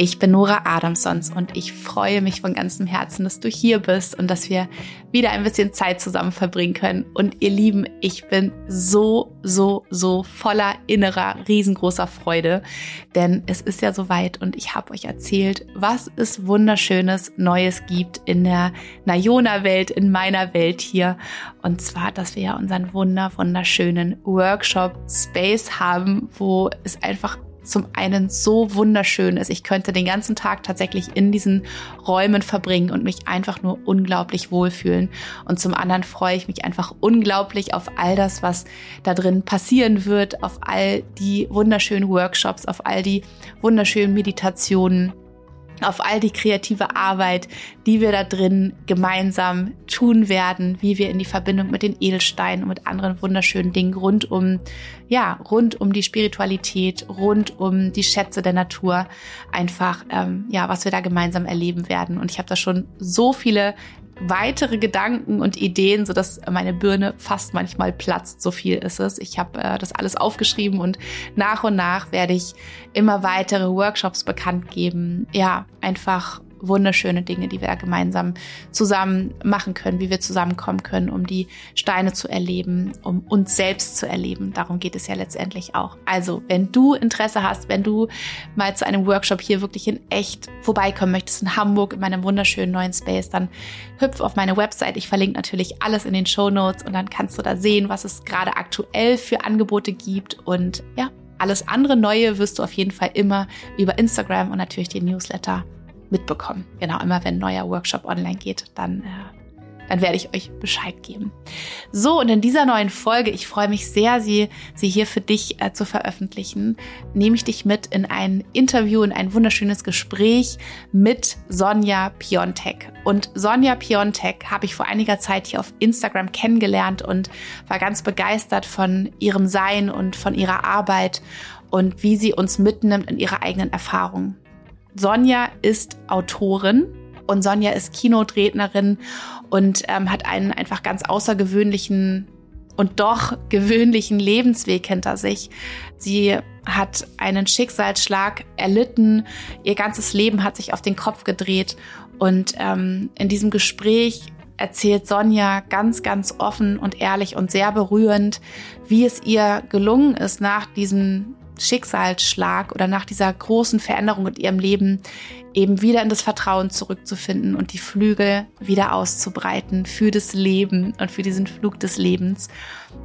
Ich bin Nora Adamsons und ich freue mich von ganzem Herzen, dass du hier bist und dass wir wieder ein bisschen Zeit zusammen verbringen können. Und ihr Lieben, ich bin so, so, so voller innerer, riesengroßer Freude, denn es ist ja soweit und ich habe euch erzählt, was es wunderschönes Neues gibt in der Nayona-Welt, in meiner Welt hier. Und zwar, dass wir ja unseren wunder, wunderschönen Workshop Space haben, wo es einfach zum einen so wunderschön ist. Ich könnte den ganzen Tag tatsächlich in diesen Räumen verbringen und mich einfach nur unglaublich wohlfühlen. Und zum anderen freue ich mich einfach unglaublich auf all das, was da drin passieren wird, auf all die wunderschönen Workshops, auf all die wunderschönen Meditationen auf all die kreative Arbeit, die wir da drin gemeinsam tun werden, wie wir in die Verbindung mit den Edelsteinen und mit anderen wunderschönen Dingen rund um, ja, rund um die Spiritualität, rund um die Schätze der Natur, einfach, ähm, ja, was wir da gemeinsam erleben werden. Und ich habe da schon so viele weitere Gedanken und Ideen, so dass meine Birne fast manchmal platzt. So viel ist es. Ich habe äh, das alles aufgeschrieben und nach und nach werde ich immer weitere Workshops bekannt geben. Ja, einfach wunderschöne Dinge, die wir da gemeinsam zusammen machen können, wie wir zusammenkommen können, um die Steine zu erleben, um uns selbst zu erleben. Darum geht es ja letztendlich auch. Also, wenn du Interesse hast, wenn du mal zu einem Workshop hier wirklich in echt vorbeikommen möchtest in Hamburg in meinem wunderschönen neuen Space, dann hüpf auf meine Website. Ich verlinke natürlich alles in den Show Notes und dann kannst du da sehen, was es gerade aktuell für Angebote gibt und ja, alles andere Neue wirst du auf jeden Fall immer über Instagram und natürlich den Newsletter mitbekommen. Genau, immer wenn ein neuer Workshop online geht, dann, äh, dann werde ich euch Bescheid geben. So, und in dieser neuen Folge, ich freue mich sehr, sie, sie hier für dich äh, zu veröffentlichen, nehme ich dich mit in ein Interview, in ein wunderschönes Gespräch mit Sonja Piontek. Und Sonja Piontek habe ich vor einiger Zeit hier auf Instagram kennengelernt und war ganz begeistert von ihrem Sein und von ihrer Arbeit und wie sie uns mitnimmt in ihre eigenen Erfahrungen. Sonja ist Autorin und Sonja ist Kinodrednerin und ähm, hat einen einfach ganz außergewöhnlichen und doch gewöhnlichen Lebensweg hinter sich. Sie hat einen Schicksalsschlag erlitten, ihr ganzes Leben hat sich auf den Kopf gedreht und ähm, in diesem Gespräch erzählt Sonja ganz, ganz offen und ehrlich und sehr berührend, wie es ihr gelungen ist, nach diesem Schicksalsschlag oder nach dieser großen Veränderung in ihrem Leben eben wieder in das Vertrauen zurückzufinden und die Flügel wieder auszubreiten für das Leben und für diesen Flug des Lebens.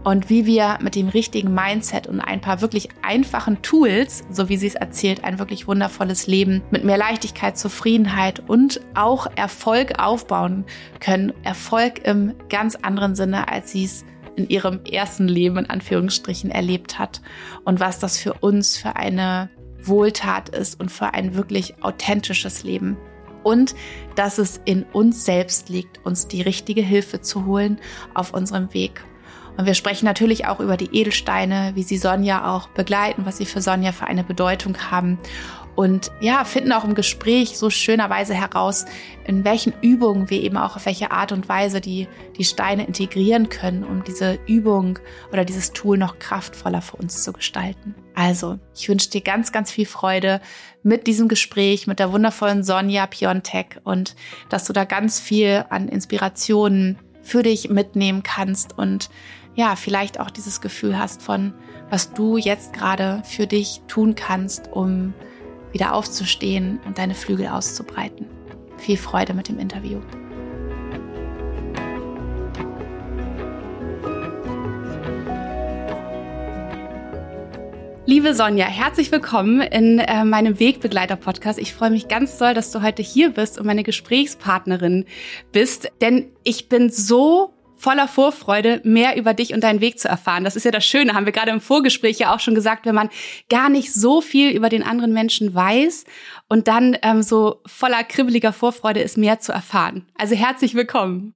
Und wie wir mit dem richtigen Mindset und ein paar wirklich einfachen Tools, so wie sie es erzählt, ein wirklich wundervolles Leben mit mehr Leichtigkeit, Zufriedenheit und auch Erfolg aufbauen können. Erfolg im ganz anderen Sinne, als sie es in ihrem ersten Leben in Anführungsstrichen erlebt hat und was das für uns für eine Wohltat ist und für ein wirklich authentisches Leben. Und dass es in uns selbst liegt, uns die richtige Hilfe zu holen auf unserem Weg. Und wir sprechen natürlich auch über die Edelsteine, wie sie Sonja auch begleiten, was sie für Sonja für eine Bedeutung haben und ja, finden auch im Gespräch so schönerweise heraus, in welchen Übungen wir eben auch auf welche Art und Weise die, die Steine integrieren können, um diese Übung oder dieses Tool noch kraftvoller für uns zu gestalten. Also, ich wünsche dir ganz, ganz viel Freude mit diesem Gespräch mit der wundervollen Sonja Piontek und dass du da ganz viel an Inspirationen für dich mitnehmen kannst und ja, vielleicht auch dieses Gefühl hast von, was du jetzt gerade für dich tun kannst, um wieder aufzustehen und deine Flügel auszubreiten. Viel Freude mit dem Interview. Liebe Sonja, herzlich willkommen in äh, meinem Wegbegleiter-Podcast. Ich freue mich ganz doll, dass du heute hier bist und meine Gesprächspartnerin bist, denn ich bin so voller Vorfreude, mehr über dich und deinen Weg zu erfahren. Das ist ja das Schöne, haben wir gerade im Vorgespräch ja auch schon gesagt, wenn man gar nicht so viel über den anderen Menschen weiß und dann ähm, so voller kribbeliger Vorfreude ist, mehr zu erfahren. Also herzlich willkommen.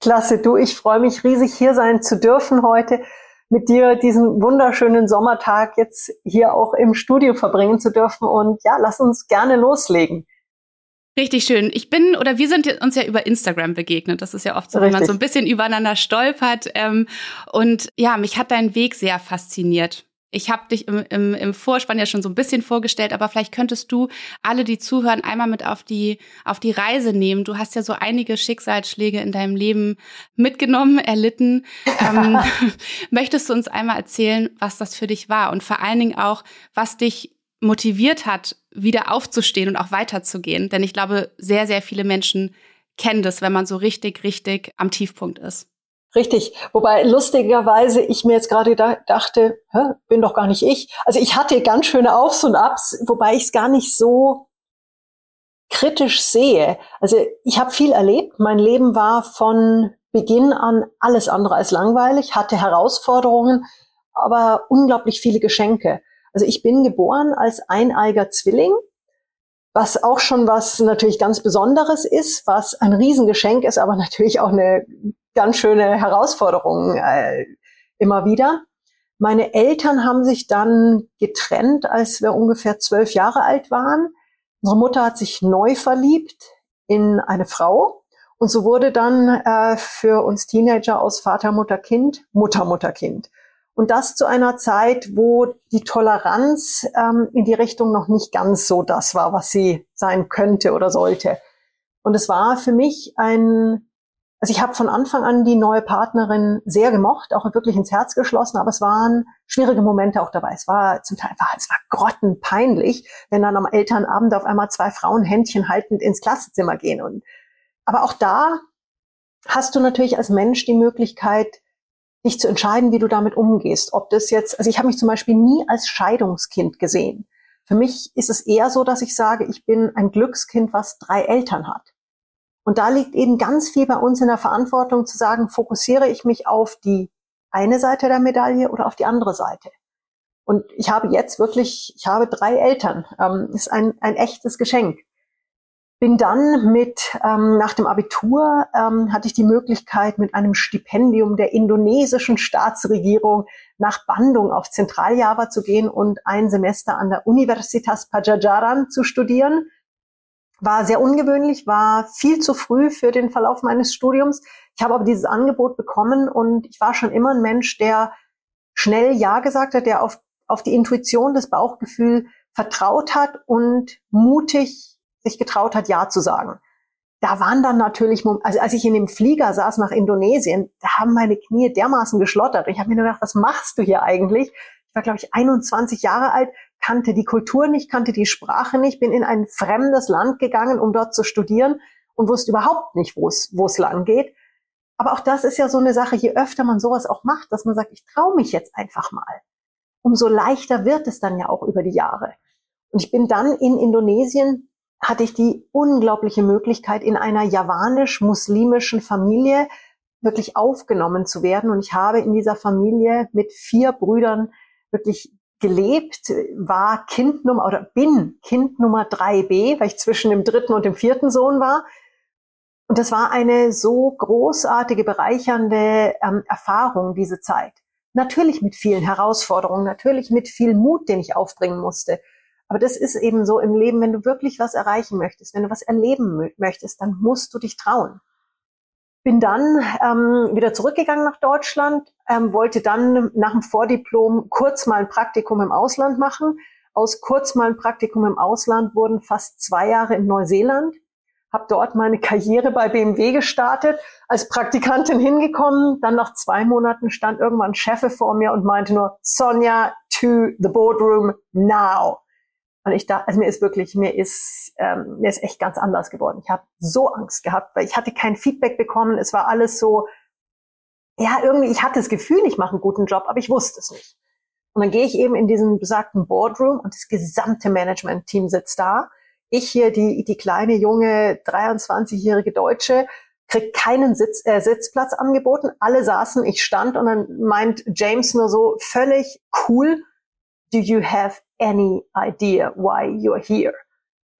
Klasse, du, ich freue mich riesig hier sein zu dürfen heute mit dir diesen wunderschönen Sommertag jetzt hier auch im Studio verbringen zu dürfen. Und ja, lass uns gerne loslegen. Richtig schön. Ich bin oder wir sind uns ja über Instagram begegnet. Das ist ja oft so, Richtig. wenn man so ein bisschen übereinander stolpert. Ähm, und ja, mich hat dein Weg sehr fasziniert. Ich habe dich im, im, im Vorspann ja schon so ein bisschen vorgestellt, aber vielleicht könntest du alle, die zuhören, einmal mit auf die, auf die Reise nehmen. Du hast ja so einige Schicksalsschläge in deinem Leben mitgenommen, erlitten. ähm, möchtest du uns einmal erzählen, was das für dich war und vor allen Dingen auch, was dich motiviert hat, wieder aufzustehen und auch weiterzugehen. Denn ich glaube, sehr, sehr viele Menschen kennen das, wenn man so richtig, richtig am Tiefpunkt ist. Richtig. Wobei lustigerweise ich mir jetzt gerade da, dachte, Hä, bin doch gar nicht ich. Also ich hatte ganz schöne Aufs und Abs, wobei ich es gar nicht so kritisch sehe. Also ich habe viel erlebt. Mein Leben war von Beginn an alles andere als langweilig, hatte Herausforderungen, aber unglaublich viele Geschenke. Also ich bin geboren als eineiger Zwilling, was auch schon was natürlich ganz Besonderes ist, was ein Riesengeschenk ist, aber natürlich auch eine ganz schöne Herausforderung äh, immer wieder. Meine Eltern haben sich dann getrennt, als wir ungefähr zwölf Jahre alt waren. Unsere Mutter hat sich neu verliebt in eine Frau. Und so wurde dann äh, für uns Teenager aus Vater, Mutter, Kind Mutter, Mutter, Kind. Und das zu einer Zeit, wo die Toleranz ähm, in die Richtung noch nicht ganz so das war, was sie sein könnte oder sollte. Und es war für mich ein, also ich habe von Anfang an die neue Partnerin sehr gemocht, auch wirklich ins Herz geschlossen, aber es waren schwierige Momente auch dabei. Es war zum Teil einfach, es war grottenpeinlich, wenn dann am Elternabend auf einmal zwei Frauen Händchen haltend ins Klassenzimmer gehen. Und, aber auch da hast du natürlich als Mensch die Möglichkeit, dich zu entscheiden, wie du damit umgehst. Ob das jetzt, also ich habe mich zum Beispiel nie als Scheidungskind gesehen. Für mich ist es eher so, dass ich sage, ich bin ein Glückskind, was drei Eltern hat. Und da liegt eben ganz viel bei uns in der Verantwortung zu sagen, fokussiere ich mich auf die eine Seite der Medaille oder auf die andere Seite. Und ich habe jetzt wirklich, ich habe drei Eltern. Ähm, ist ein, ein echtes Geschenk. Bin dann mit, ähm, nach dem Abitur ähm, hatte ich die Möglichkeit, mit einem Stipendium der indonesischen Staatsregierung nach Bandung auf Zentraljava zu gehen und ein Semester an der Universitas Pajajaran zu studieren. War sehr ungewöhnlich, war viel zu früh für den Verlauf meines Studiums. Ich habe aber dieses Angebot bekommen und ich war schon immer ein Mensch, der schnell Ja gesagt hat, der auf, auf die Intuition, das Bauchgefühl vertraut hat und mutig sich getraut hat, Ja zu sagen. Da waren dann natürlich, also als ich in dem Flieger saß nach Indonesien, da haben meine Knie dermaßen geschlottert. Ich habe mir gedacht, was machst du hier eigentlich? Ich war, glaube ich, 21 Jahre alt, kannte die Kultur nicht, kannte die Sprache nicht, bin in ein fremdes Land gegangen, um dort zu studieren und wusste überhaupt nicht, wo es, wo es lang geht. Aber auch das ist ja so eine Sache, je öfter man sowas auch macht, dass man sagt, ich traue mich jetzt einfach mal, umso leichter wird es dann ja auch über die Jahre. Und ich bin dann in Indonesien hatte ich die unglaubliche Möglichkeit, in einer javanisch-muslimischen Familie wirklich aufgenommen zu werden. Und ich habe in dieser Familie mit vier Brüdern wirklich gelebt, war Kind Nummer oder bin Kind Nummer 3b, weil ich zwischen dem dritten und dem vierten Sohn war. Und das war eine so großartige, bereichernde ähm, Erfahrung, diese Zeit. Natürlich mit vielen Herausforderungen, natürlich mit viel Mut, den ich aufbringen musste. Aber das ist eben so im Leben, wenn du wirklich was erreichen möchtest, wenn du was erleben möchtest, dann musst du dich trauen. Bin dann ähm, wieder zurückgegangen nach Deutschland, ähm, wollte dann nach dem Vordiplom kurz mal ein Praktikum im Ausland machen. Aus kurz mal ein Praktikum im Ausland wurden fast zwei Jahre in Neuseeland. Habe dort meine Karriere bei BMW gestartet, als Praktikantin hingekommen. Dann nach zwei Monaten stand irgendwann ein Chef vor mir und meinte nur, Sonja, to the boardroom now. Und ich da, also mir ist wirklich, mir ist, ähm, mir ist echt ganz anders geworden. Ich habe so Angst gehabt, weil ich hatte kein Feedback bekommen. Es war alles so, ja, irgendwie, ich hatte das Gefühl, ich mache einen guten Job, aber ich wusste es nicht. Und dann gehe ich eben in diesen besagten Boardroom und das gesamte Management-Team sitzt da. Ich hier, die, die kleine, junge, 23-jährige Deutsche, krieg keinen Sitz, äh, Sitzplatz angeboten. Alle saßen, ich stand und dann meint James nur so völlig cool, do you have any idea why you're here?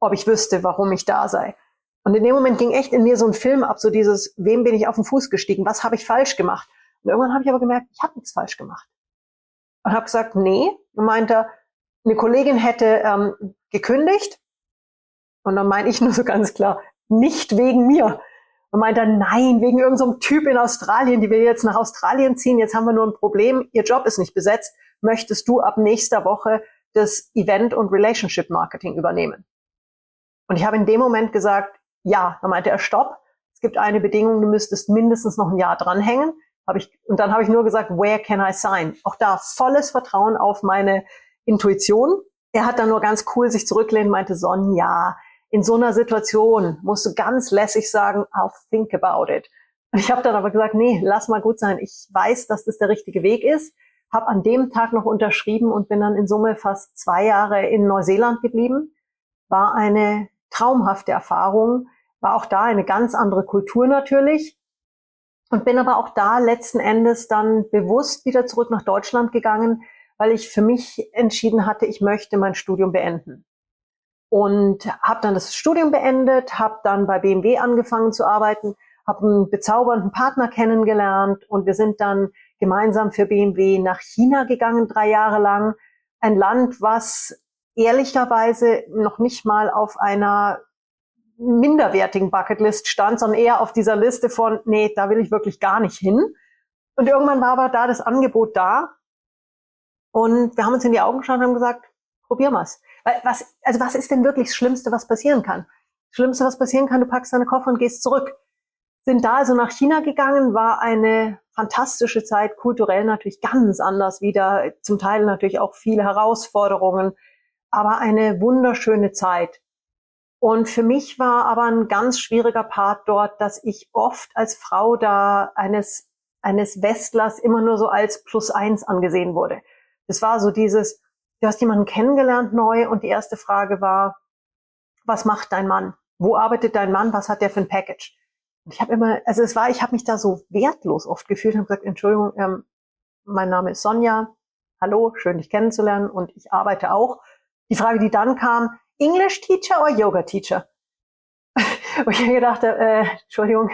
Ob ich wüsste, warum ich da sei. Und in dem Moment ging echt in mir so ein Film ab, so dieses, wem bin ich auf den Fuß gestiegen? Was habe ich falsch gemacht? Und irgendwann habe ich aber gemerkt, ich habe nichts falsch gemacht. Und habe gesagt, nee. Und meinte, eine Kollegin hätte ähm, gekündigt Und dann meine ich nur so ganz klar, nicht wegen mir. Und meint dann, nein, wegen irgendeinem so Typ in Australien, die will jetzt nach Australien ziehen, jetzt haben wir nur ein Problem, ihr Job ist nicht besetzt, möchtest du ab nächster Woche das Event- und Relationship-Marketing übernehmen? Und ich habe in dem Moment gesagt, ja. Dann meinte er, stopp, es gibt eine Bedingung, du müsstest mindestens noch ein Jahr dranhängen. Hab ich, und dann habe ich nur gesagt, where can I sign? Auch da volles Vertrauen auf meine Intuition. Er hat dann nur ganz cool sich zurücklehnt meinte, Sonja, in so einer Situation musst du ganz lässig sagen, I'll think about it. Ich habe dann aber gesagt, nee, lass mal gut sein. Ich weiß, dass das der richtige Weg ist. Habe an dem Tag noch unterschrieben und bin dann in Summe fast zwei Jahre in Neuseeland geblieben. War eine traumhafte Erfahrung. War auch da eine ganz andere Kultur natürlich. Und bin aber auch da letzten Endes dann bewusst wieder zurück nach Deutschland gegangen, weil ich für mich entschieden hatte, ich möchte mein Studium beenden. Und habe dann das Studium beendet, habe dann bei BMW angefangen zu arbeiten, habe einen bezaubernden Partner kennengelernt und wir sind dann gemeinsam für BMW nach China gegangen, drei Jahre lang. Ein Land, was ehrlicherweise noch nicht mal auf einer minderwertigen Bucketlist stand, sondern eher auf dieser Liste von, nee, da will ich wirklich gar nicht hin. Und irgendwann war aber da das Angebot da. Und wir haben uns in die Augen geschaut und haben gesagt, probier mal's. Was, also was ist denn wirklich das Schlimmste, was passieren kann? Das Schlimmste, was passieren kann, du packst deine Koffer und gehst zurück. Sind da also nach China gegangen, war eine fantastische Zeit, kulturell natürlich ganz anders wieder, zum Teil natürlich auch viele Herausforderungen, aber eine wunderschöne Zeit. Und für mich war aber ein ganz schwieriger Part dort, dass ich oft als Frau da eines, eines Westlers immer nur so als Plus eins angesehen wurde. Es war so dieses, du hast jemanden kennengelernt neu und die erste Frage war, was macht dein Mann? Wo arbeitet dein Mann? Was hat der für ein Package? Ich habe immer, also es war, ich habe mich da so wertlos oft gefühlt und gesagt, Entschuldigung, ähm, mein Name ist Sonja, hallo, schön dich kennenzulernen und ich arbeite auch. Die Frage, die dann kam, English Teacher oder Yoga Teacher? und ich gedacht, äh, Entschuldigung,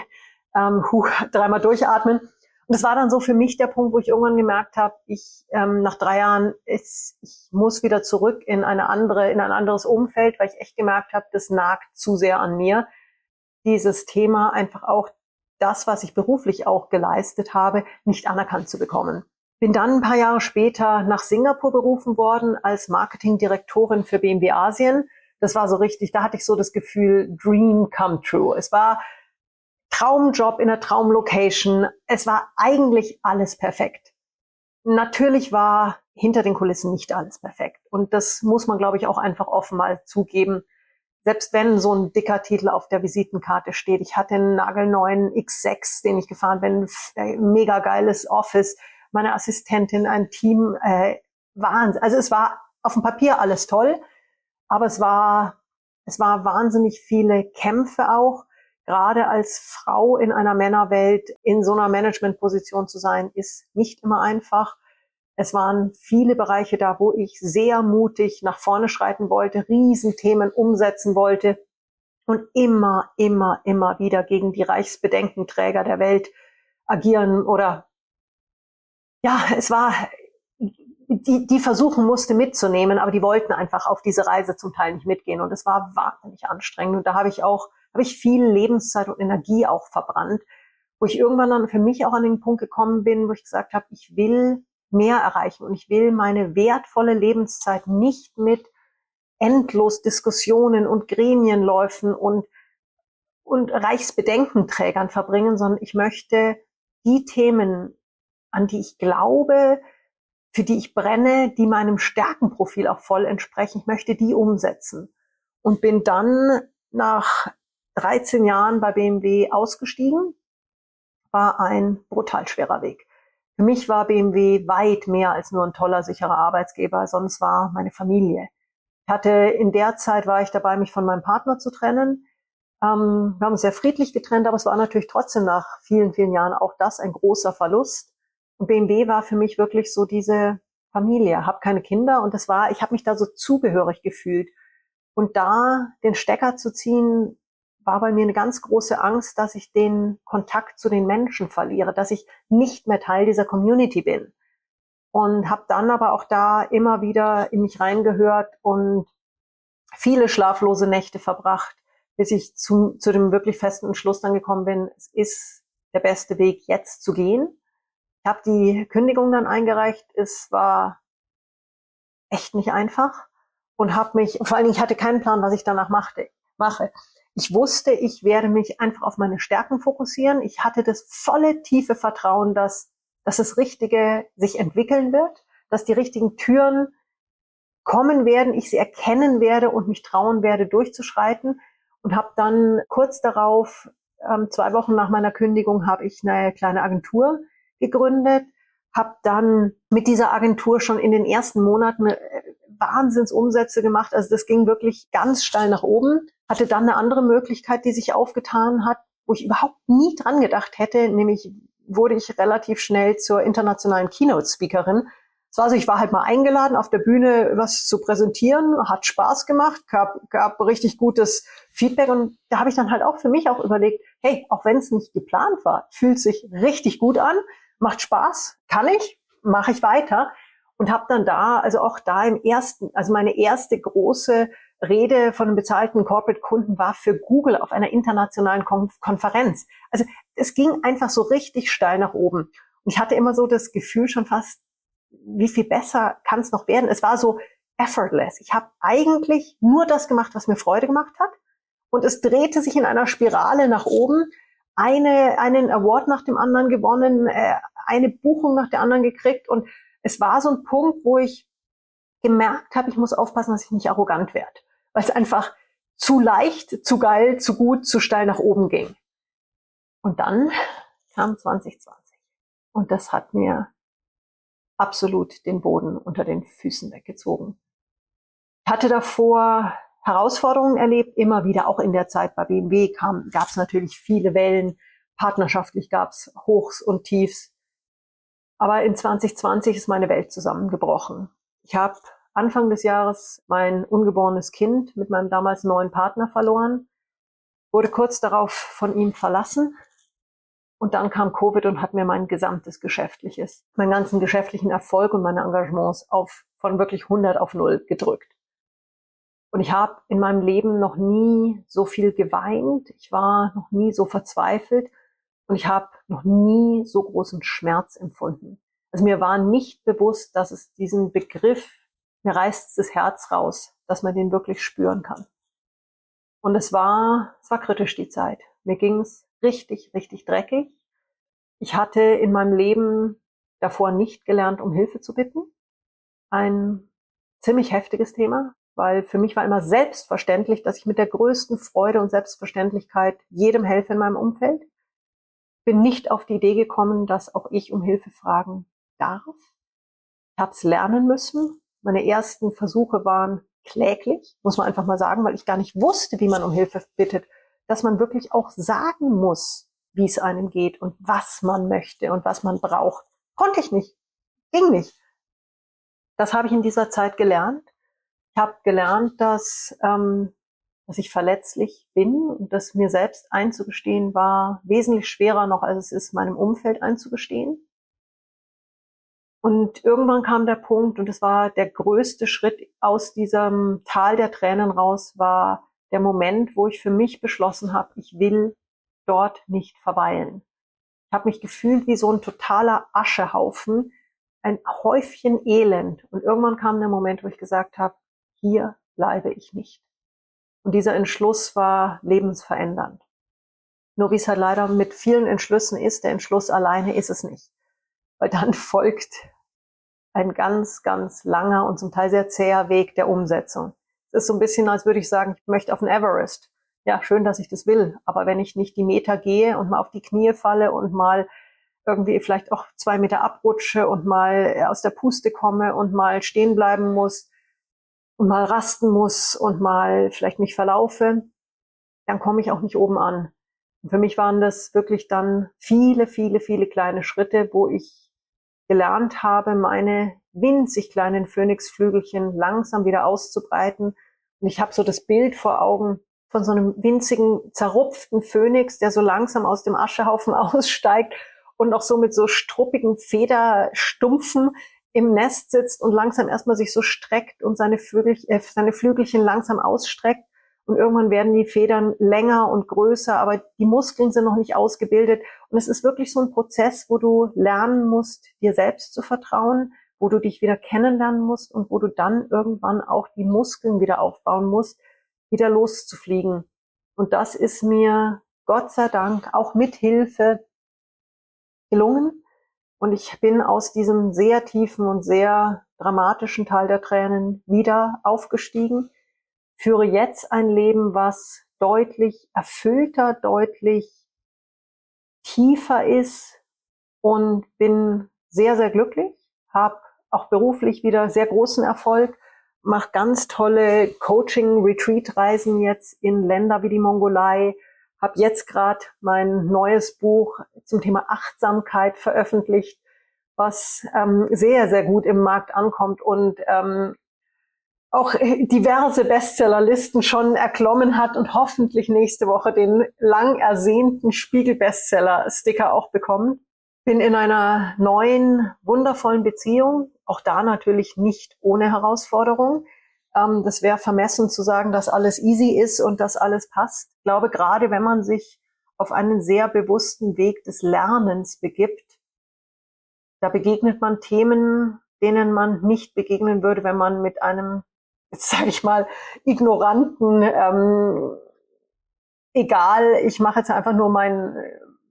ähm, huh, dreimal durchatmen. Und es war dann so für mich der Punkt, wo ich irgendwann gemerkt habe, ich ähm, nach drei Jahren, ist, ich muss wieder zurück in eine andere, in ein anderes Umfeld, weil ich echt gemerkt habe, das nagt zu sehr an mir. Dieses Thema einfach auch das, was ich beruflich auch geleistet habe, nicht anerkannt zu bekommen. Bin dann ein paar Jahre später nach Singapur berufen worden als Marketingdirektorin für BMW Asien. Das war so richtig, da hatte ich so das Gefühl, Dream come true. Es war Traumjob in der Traumlocation. Es war eigentlich alles perfekt. Natürlich war hinter den Kulissen nicht alles perfekt. Und das muss man, glaube ich, auch einfach offen mal zugeben. Selbst wenn so ein dicker Titel auf der Visitenkarte steht. Ich hatte einen nagelneuen X6, den ich gefahren bin, mega geiles Office meine Assistentin, ein Team, äh, Wahnsinn. Also es war auf dem Papier alles toll, aber es war, es war wahnsinnig viele Kämpfe auch. Gerade als Frau in einer Männerwelt in so einer Managementposition zu sein, ist nicht immer einfach. Es waren viele Bereiche da, wo ich sehr mutig nach vorne schreiten wollte, Riesenthemen umsetzen wollte und immer, immer, immer wieder gegen die Reichsbedenkenträger der Welt agieren oder ja, es war, die, die versuchen musste mitzunehmen, aber die wollten einfach auf diese Reise zum Teil nicht mitgehen und es war wahnsinnig anstrengend und da habe ich auch, habe ich viel Lebenszeit und Energie auch verbrannt, wo ich irgendwann dann für mich auch an den Punkt gekommen bin, wo ich gesagt habe, ich will mehr erreichen und ich will meine wertvolle Lebenszeit nicht mit endlos Diskussionen und Gremienläufen und und Reichsbedenkenträgern verbringen, sondern ich möchte die Themen an die ich glaube, für die ich brenne, die meinem Stärkenprofil auch voll entsprechen. Ich möchte die umsetzen. Und bin dann nach 13 Jahren bei BMW ausgestiegen. War ein brutal schwerer Weg. Für mich war BMW weit mehr als nur ein toller, sicherer Arbeitsgeber, sonst war meine Familie. Ich hatte in der Zeit war ich dabei, mich von meinem Partner zu trennen. Ähm, wir haben uns sehr friedlich getrennt, aber es war natürlich trotzdem nach vielen, vielen Jahren auch das ein großer Verlust. Und BMW war für mich wirklich so diese Familie, habe keine Kinder und das war, ich habe mich da so zugehörig gefühlt. Und da den Stecker zu ziehen, war bei mir eine ganz große Angst, dass ich den Kontakt zu den Menschen verliere, dass ich nicht mehr Teil dieser Community bin. Und habe dann aber auch da immer wieder in mich reingehört und viele schlaflose Nächte verbracht, bis ich zu, zu dem wirklich festen Entschluss dann gekommen bin, es ist der beste Weg, jetzt zu gehen. Ich habe die Kündigung dann eingereicht. Es war echt nicht einfach und habe mich, vor allen Dingen, ich hatte keinen Plan, was ich danach machte, mache. Ich wusste, ich werde mich einfach auf meine Stärken fokussieren. Ich hatte das volle tiefe Vertrauen, dass, dass das Richtige sich entwickeln wird, dass die richtigen Türen kommen werden, ich sie erkennen werde und mich trauen werde, durchzuschreiten. Und habe dann kurz darauf, ähm, zwei Wochen nach meiner Kündigung, habe ich eine kleine Agentur gegründet, habe dann mit dieser Agentur schon in den ersten Monaten äh, Wahnsinnsumsätze gemacht. Also das ging wirklich ganz steil nach oben. Hatte dann eine andere Möglichkeit, die sich aufgetan hat, wo ich überhaupt nie dran gedacht hätte, nämlich wurde ich relativ schnell zur internationalen Keynote-Speakerin. Das war also, ich war halt mal eingeladen, auf der Bühne was zu präsentieren, hat Spaß gemacht, gab, gab richtig gutes Feedback und da habe ich dann halt auch für mich auch überlegt, hey, auch wenn es nicht geplant war, fühlt sich richtig gut an, macht Spaß, kann ich, mache ich weiter und habe dann da, also auch da im ersten, also meine erste große Rede von einem bezahlten Corporate-Kunden war für Google auf einer internationalen Konf Konferenz. Also es ging einfach so richtig steil nach oben. Und ich hatte immer so das Gefühl schon fast, wie viel besser kann es noch werden? Es war so effortless. Ich habe eigentlich nur das gemacht, was mir Freude gemacht hat. Und es drehte sich in einer Spirale nach oben. Eine, einen Award nach dem anderen gewonnen, äh, eine Buchung nach der anderen gekriegt. Und es war so ein Punkt, wo ich gemerkt habe, ich muss aufpassen, dass ich nicht arrogant werde, weil es einfach zu leicht, zu geil, zu gut, zu steil nach oben ging. Und dann kam 2020 und das hat mir absolut den Boden unter den Füßen weggezogen. Ich hatte davor Herausforderungen erlebt, immer wieder, auch in der Zeit bei BMW gab es natürlich viele Wellen, partnerschaftlich gab es Hochs und Tiefs. Aber in 2020 ist meine Welt zusammengebrochen. Ich habe Anfang des Jahres mein ungeborenes Kind mit meinem damals neuen Partner verloren, wurde kurz darauf von ihm verlassen und dann kam Covid und hat mir mein gesamtes geschäftliches, meinen ganzen geschäftlichen Erfolg und meine Engagements auf von wirklich 100 auf 0 gedrückt. Und ich habe in meinem Leben noch nie so viel geweint, ich war noch nie so verzweifelt und ich habe noch nie so großen Schmerz empfunden. Also mir war nicht bewusst, dass es diesen Begriff, mir reißt das Herz raus, dass man den wirklich spüren kann. Und es war, es war kritisch die Zeit. Mir ging es richtig, richtig dreckig. Ich hatte in meinem Leben davor nicht gelernt, um Hilfe zu bitten. Ein ziemlich heftiges Thema, weil für mich war immer selbstverständlich, dass ich mit der größten Freude und Selbstverständlichkeit jedem helfe in meinem Umfeld bin nicht auf die Idee gekommen, dass auch ich um Hilfe fragen darf. Ich habe es lernen müssen. Meine ersten Versuche waren kläglich, muss man einfach mal sagen, weil ich gar nicht wusste, wie man um Hilfe bittet, dass man wirklich auch sagen muss, wie es einem geht und was man möchte und was man braucht. Konnte ich nicht, ging nicht. Das habe ich in dieser Zeit gelernt. Ich habe gelernt, dass ähm, dass ich verletzlich bin und das mir selbst einzugestehen war wesentlich schwerer noch, als es ist, meinem Umfeld einzugestehen. Und irgendwann kam der Punkt, und es war der größte Schritt aus diesem Tal der Tränen raus, war der Moment, wo ich für mich beschlossen habe, ich will dort nicht verweilen. Ich habe mich gefühlt wie so ein totaler Aschehaufen, ein Häufchen Elend. Und irgendwann kam der Moment, wo ich gesagt habe, hier bleibe ich nicht. Und dieser Entschluss war lebensverändernd. Nur wie es halt leider mit vielen Entschlüssen ist, der Entschluss alleine ist es nicht. Weil dann folgt ein ganz, ganz langer und zum Teil sehr zäher Weg der Umsetzung. Es ist so ein bisschen, als würde ich sagen, ich möchte auf den Everest. Ja, schön, dass ich das will. Aber wenn ich nicht die Meter gehe und mal auf die Knie falle und mal irgendwie vielleicht auch zwei Meter abrutsche und mal aus der Puste komme und mal stehen bleiben muss, und mal rasten muss und mal vielleicht mich verlaufe, dann komme ich auch nicht oben an. Und für mich waren das wirklich dann viele, viele, viele kleine Schritte, wo ich gelernt habe, meine winzig kleinen Phönixflügelchen langsam wieder auszubreiten. Und ich habe so das Bild vor Augen von so einem winzigen, zerrupften Phönix, der so langsam aus dem Aschehaufen aussteigt und noch so mit so struppigen Federstumpfen im Nest sitzt und langsam erstmal sich so streckt und seine, Vögel, äh, seine Flügelchen langsam ausstreckt. Und irgendwann werden die Federn länger und größer, aber die Muskeln sind noch nicht ausgebildet. Und es ist wirklich so ein Prozess, wo du lernen musst, dir selbst zu vertrauen, wo du dich wieder kennenlernen musst und wo du dann irgendwann auch die Muskeln wieder aufbauen musst, wieder loszufliegen. Und das ist mir Gott sei Dank auch mit Hilfe gelungen. Und ich bin aus diesem sehr tiefen und sehr dramatischen Teil der Tränen wieder aufgestiegen, führe jetzt ein Leben, was deutlich erfüllter, deutlich tiefer ist und bin sehr, sehr glücklich, habe auch beruflich wieder sehr großen Erfolg, mache ganz tolle Coaching-Retreat-Reisen jetzt in Länder wie die Mongolei, habe jetzt gerade mein neues Buch zum Thema Achtsamkeit veröffentlicht, was ähm, sehr, sehr gut im Markt ankommt und ähm, auch diverse Bestsellerlisten schon erklommen hat und hoffentlich nächste Woche den lang ersehnten Spiegel-Bestseller-Sticker auch bekommt. Bin in einer neuen, wundervollen Beziehung, auch da natürlich nicht ohne Herausforderung. Ähm, das wäre vermessen zu sagen, dass alles easy ist und dass alles passt. Ich glaube, gerade wenn man sich auf einen sehr bewussten Weg des Lernens begibt, da begegnet man Themen, denen man nicht begegnen würde, wenn man mit einem, jetzt sage ich mal, ignoranten, ähm, egal, ich mache jetzt einfach nur meinen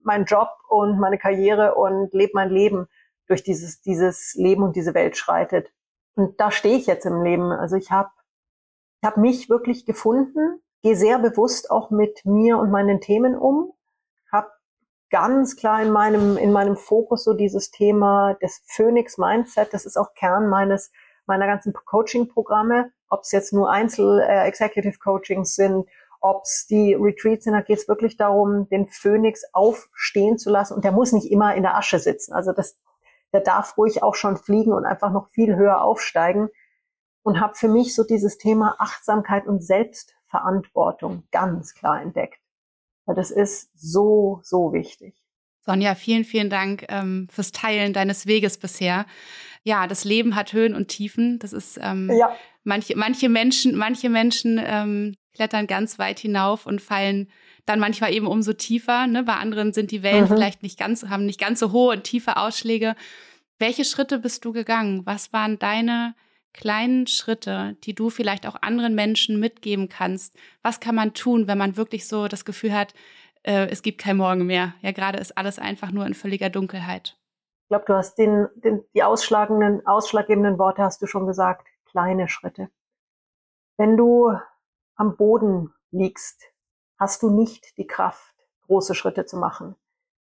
mein Job und meine Karriere und lebe mein Leben durch dieses, dieses Leben und diese Welt schreitet. Und da stehe ich jetzt im Leben. Also ich habe ich hab mich wirklich gefunden, gehe sehr bewusst auch mit mir und meinen Themen um, habe ganz klar in meinem, in meinem Fokus so dieses Thema des Phoenix Mindset. Das ist auch Kern meines, meiner ganzen Coaching-Programme, ob es jetzt nur Einzel-Executive-Coachings sind, ob es die Retreats sind, da geht es wirklich darum, den Phönix aufstehen zu lassen. Und der muss nicht immer in der Asche sitzen. Also das der darf ruhig auch schon fliegen und einfach noch viel höher aufsteigen. Und habe für mich so dieses Thema Achtsamkeit und Selbstverantwortung ganz klar entdeckt. Weil das ist so, so wichtig. Sonja, vielen, vielen Dank ähm, fürs Teilen deines Weges bisher. Ja, das Leben hat Höhen und Tiefen. Das ist ähm, ja. manche, manche Menschen, manche Menschen ähm, klettern ganz weit hinauf und fallen dann manchmal eben umso tiefer. Ne? Bei anderen sind die Wellen mhm. vielleicht nicht ganz, haben nicht ganz so hohe und tiefe Ausschläge. Welche Schritte bist du gegangen? Was waren deine kleinen Schritte, die du vielleicht auch anderen Menschen mitgeben kannst? Was kann man tun, wenn man wirklich so das Gefühl hat, äh, es gibt kein Morgen mehr? Ja, gerade ist alles einfach nur in völliger Dunkelheit. Ich glaube, du hast den, den, die ausschlagenden, ausschlaggebenden Worte hast du schon gesagt. Kleine Schritte. Wenn du am Boden liegst, hast du nicht die Kraft, große Schritte zu machen.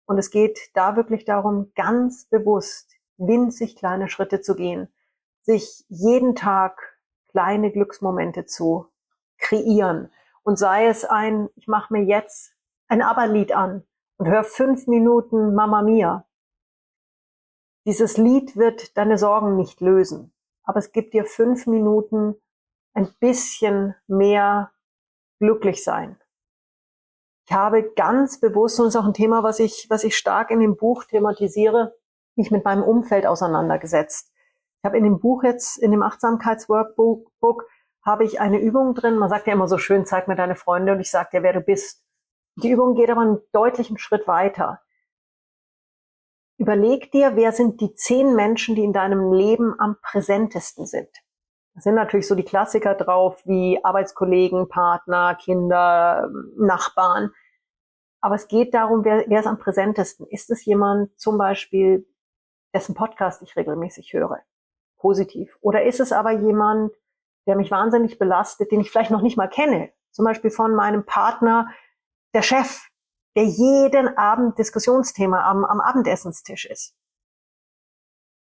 Und es geht da wirklich darum, ganz bewusst winzig kleine Schritte zu gehen, sich jeden Tag kleine Glücksmomente zu kreieren. Und sei es ein, ich mache mir jetzt ein Aberlied an und hör fünf Minuten Mama Mia. Dieses Lied wird deine Sorgen nicht lösen, aber es gibt dir fünf Minuten ein bisschen mehr glücklich sein. Ich habe ganz bewusst, und das ist auch ein Thema, was ich, was ich stark in dem Buch thematisiere, mich mit meinem Umfeld auseinandergesetzt. Ich habe in dem Buch jetzt, in dem Achtsamkeitsworkbook, habe ich eine Übung drin. Man sagt ja immer so schön, zeig mir deine Freunde und ich sage dir, wer du bist. Die Übung geht aber einen deutlichen Schritt weiter. Überleg dir, wer sind die zehn Menschen, die in deinem Leben am präsentesten sind. Das sind natürlich so die Klassiker drauf, wie Arbeitskollegen, Partner, Kinder, Nachbarn. Aber es geht darum, wer, wer ist am präsentesten? Ist es jemand zum Beispiel, dessen Podcast ich regelmäßig höre? Positiv. Oder ist es aber jemand, der mich wahnsinnig belastet, den ich vielleicht noch nicht mal kenne? Zum Beispiel von meinem Partner, der Chef, der jeden Abend Diskussionsthema am, am Abendessenstisch ist.